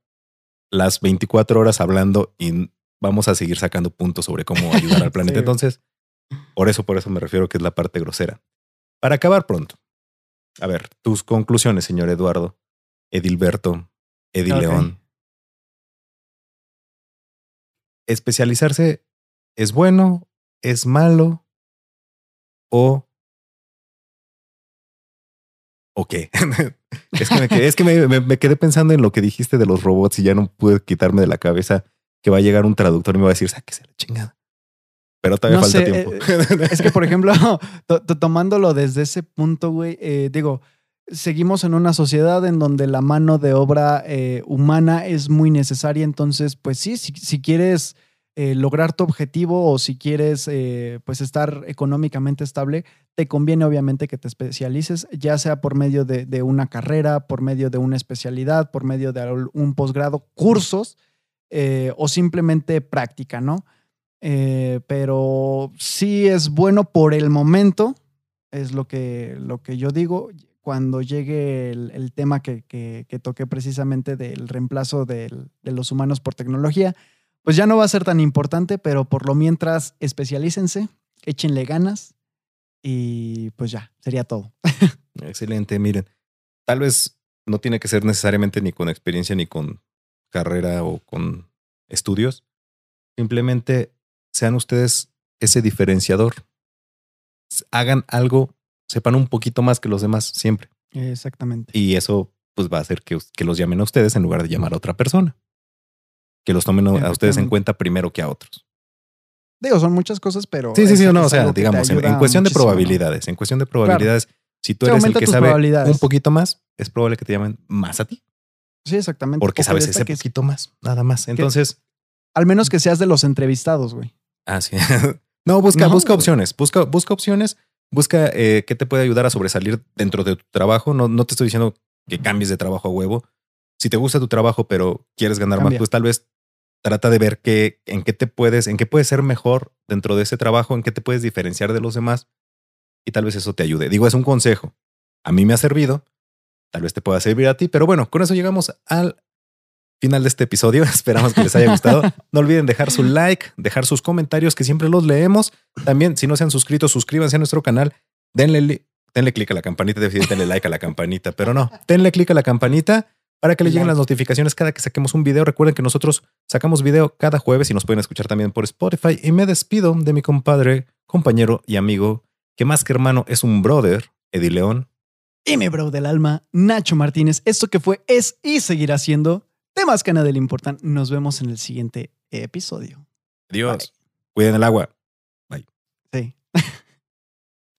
las 24 horas hablando y vamos a seguir sacando puntos sobre cómo ayudar al planeta. Sí. Entonces, por eso, por eso me refiero que es la parte grosera. Para acabar pronto. A ver, tus conclusiones, señor Eduardo, Edilberto, Edil Ok. León. ¿Especializarse es bueno, es malo o ¿O qué? es que, me quedé, es que me, me- me quedé pensando en lo que dijiste de los robots y ya no pude quitarme de la cabeza que va a llegar un traductor y me va a decir, sáquese la chingada. Pero todavía No falta sé, tiempo. eh, Es que, por ejemplo, to- to- tomándolo desde ese punto, güey, eh, digo, seguimos en una sociedad en donde la mano de obra eh, humana es muy necesaria. Entonces, pues sí, si, quieres eh, lograr tu objetivo o si quieres, eh, pues estar económicamente estable, te conviene obviamente que te especialices, ya sea por medio de, de una carrera, por medio de una especialidad, por medio de un posgrado, cursos o simplemente práctica, ¿no? Pero sí es bueno por el momento, es lo que, lo que yo digo. Cuando llegue el, tema que, que- toqué precisamente del reemplazo de los humanos por tecnología, pues ya no va a ser tan importante, pero por lo mientras especialícense, échenle ganas y pues ya, sería todo. Excelente, miren. Tal vez no tiene que ser necesariamente ni con experiencia ni con carrera o con estudios. Simplemente sean ustedes ese diferenciador. Hagan algo, sepan un poquito más que los demás siempre. Exactamente. Y eso pues va a hacer que, que los llamen a ustedes en lugar de llamar a otra persona. Que los tomen a ustedes en cuenta primero que a otros. Digo, son muchas cosas, pero... Sí, sí, sí, no, o sea, digamos, en, cuestión de probabilidades, en cuestión de probabilidades, si tú eres el que sabe un poquito más, es probable que te llamen más a ti. Sí, exactamente. Porque O sabes ese poquito más, nada más. Entonces, Al menos que seas de los entrevistados, güey. ah, sí. no, busca, No, busca opciones, busca, busca opciones, busca eh, qué te puede ayudar a sobresalir dentro de tu trabajo. No, no te estoy diciendo que cambies de trabajo a huevo. Si te gusta tu trabajo, pero quieres ganar más, pues tal vez trata de ver qué, en qué te puedes, en qué puedes ser mejor dentro de ese trabajo, en qué te puedes diferenciar de los demás y tal vez eso te ayude. Digo, es un consejo. A mí me ha servido, tal vez te pueda servir a ti, pero bueno, con eso llegamos al final de este episodio. Esperamos que les haya gustado. No olviden dejar su like, dejar sus comentarios, que siempre los leemos. También, si no se han suscrito, suscríbanse a nuestro canal. Denle, denle click a la campanita. Denle like a la campanita, pero no. Denle click a la campanita para que les lleguen las notificaciones cada que saquemos un video. Recuerden que nosotros sacamos video cada jueves y nos pueden escuchar también por Spotify. Y me despido de mi compadre, compañero y amigo, que más que hermano es un brother, Eddie León. Y mi bro del alma, Nacho Martínez. Esto que fue, es y seguirá siendo temas que a nadie le importan. Nos vemos en el siguiente episodio. Adiós. Cuiden el agua.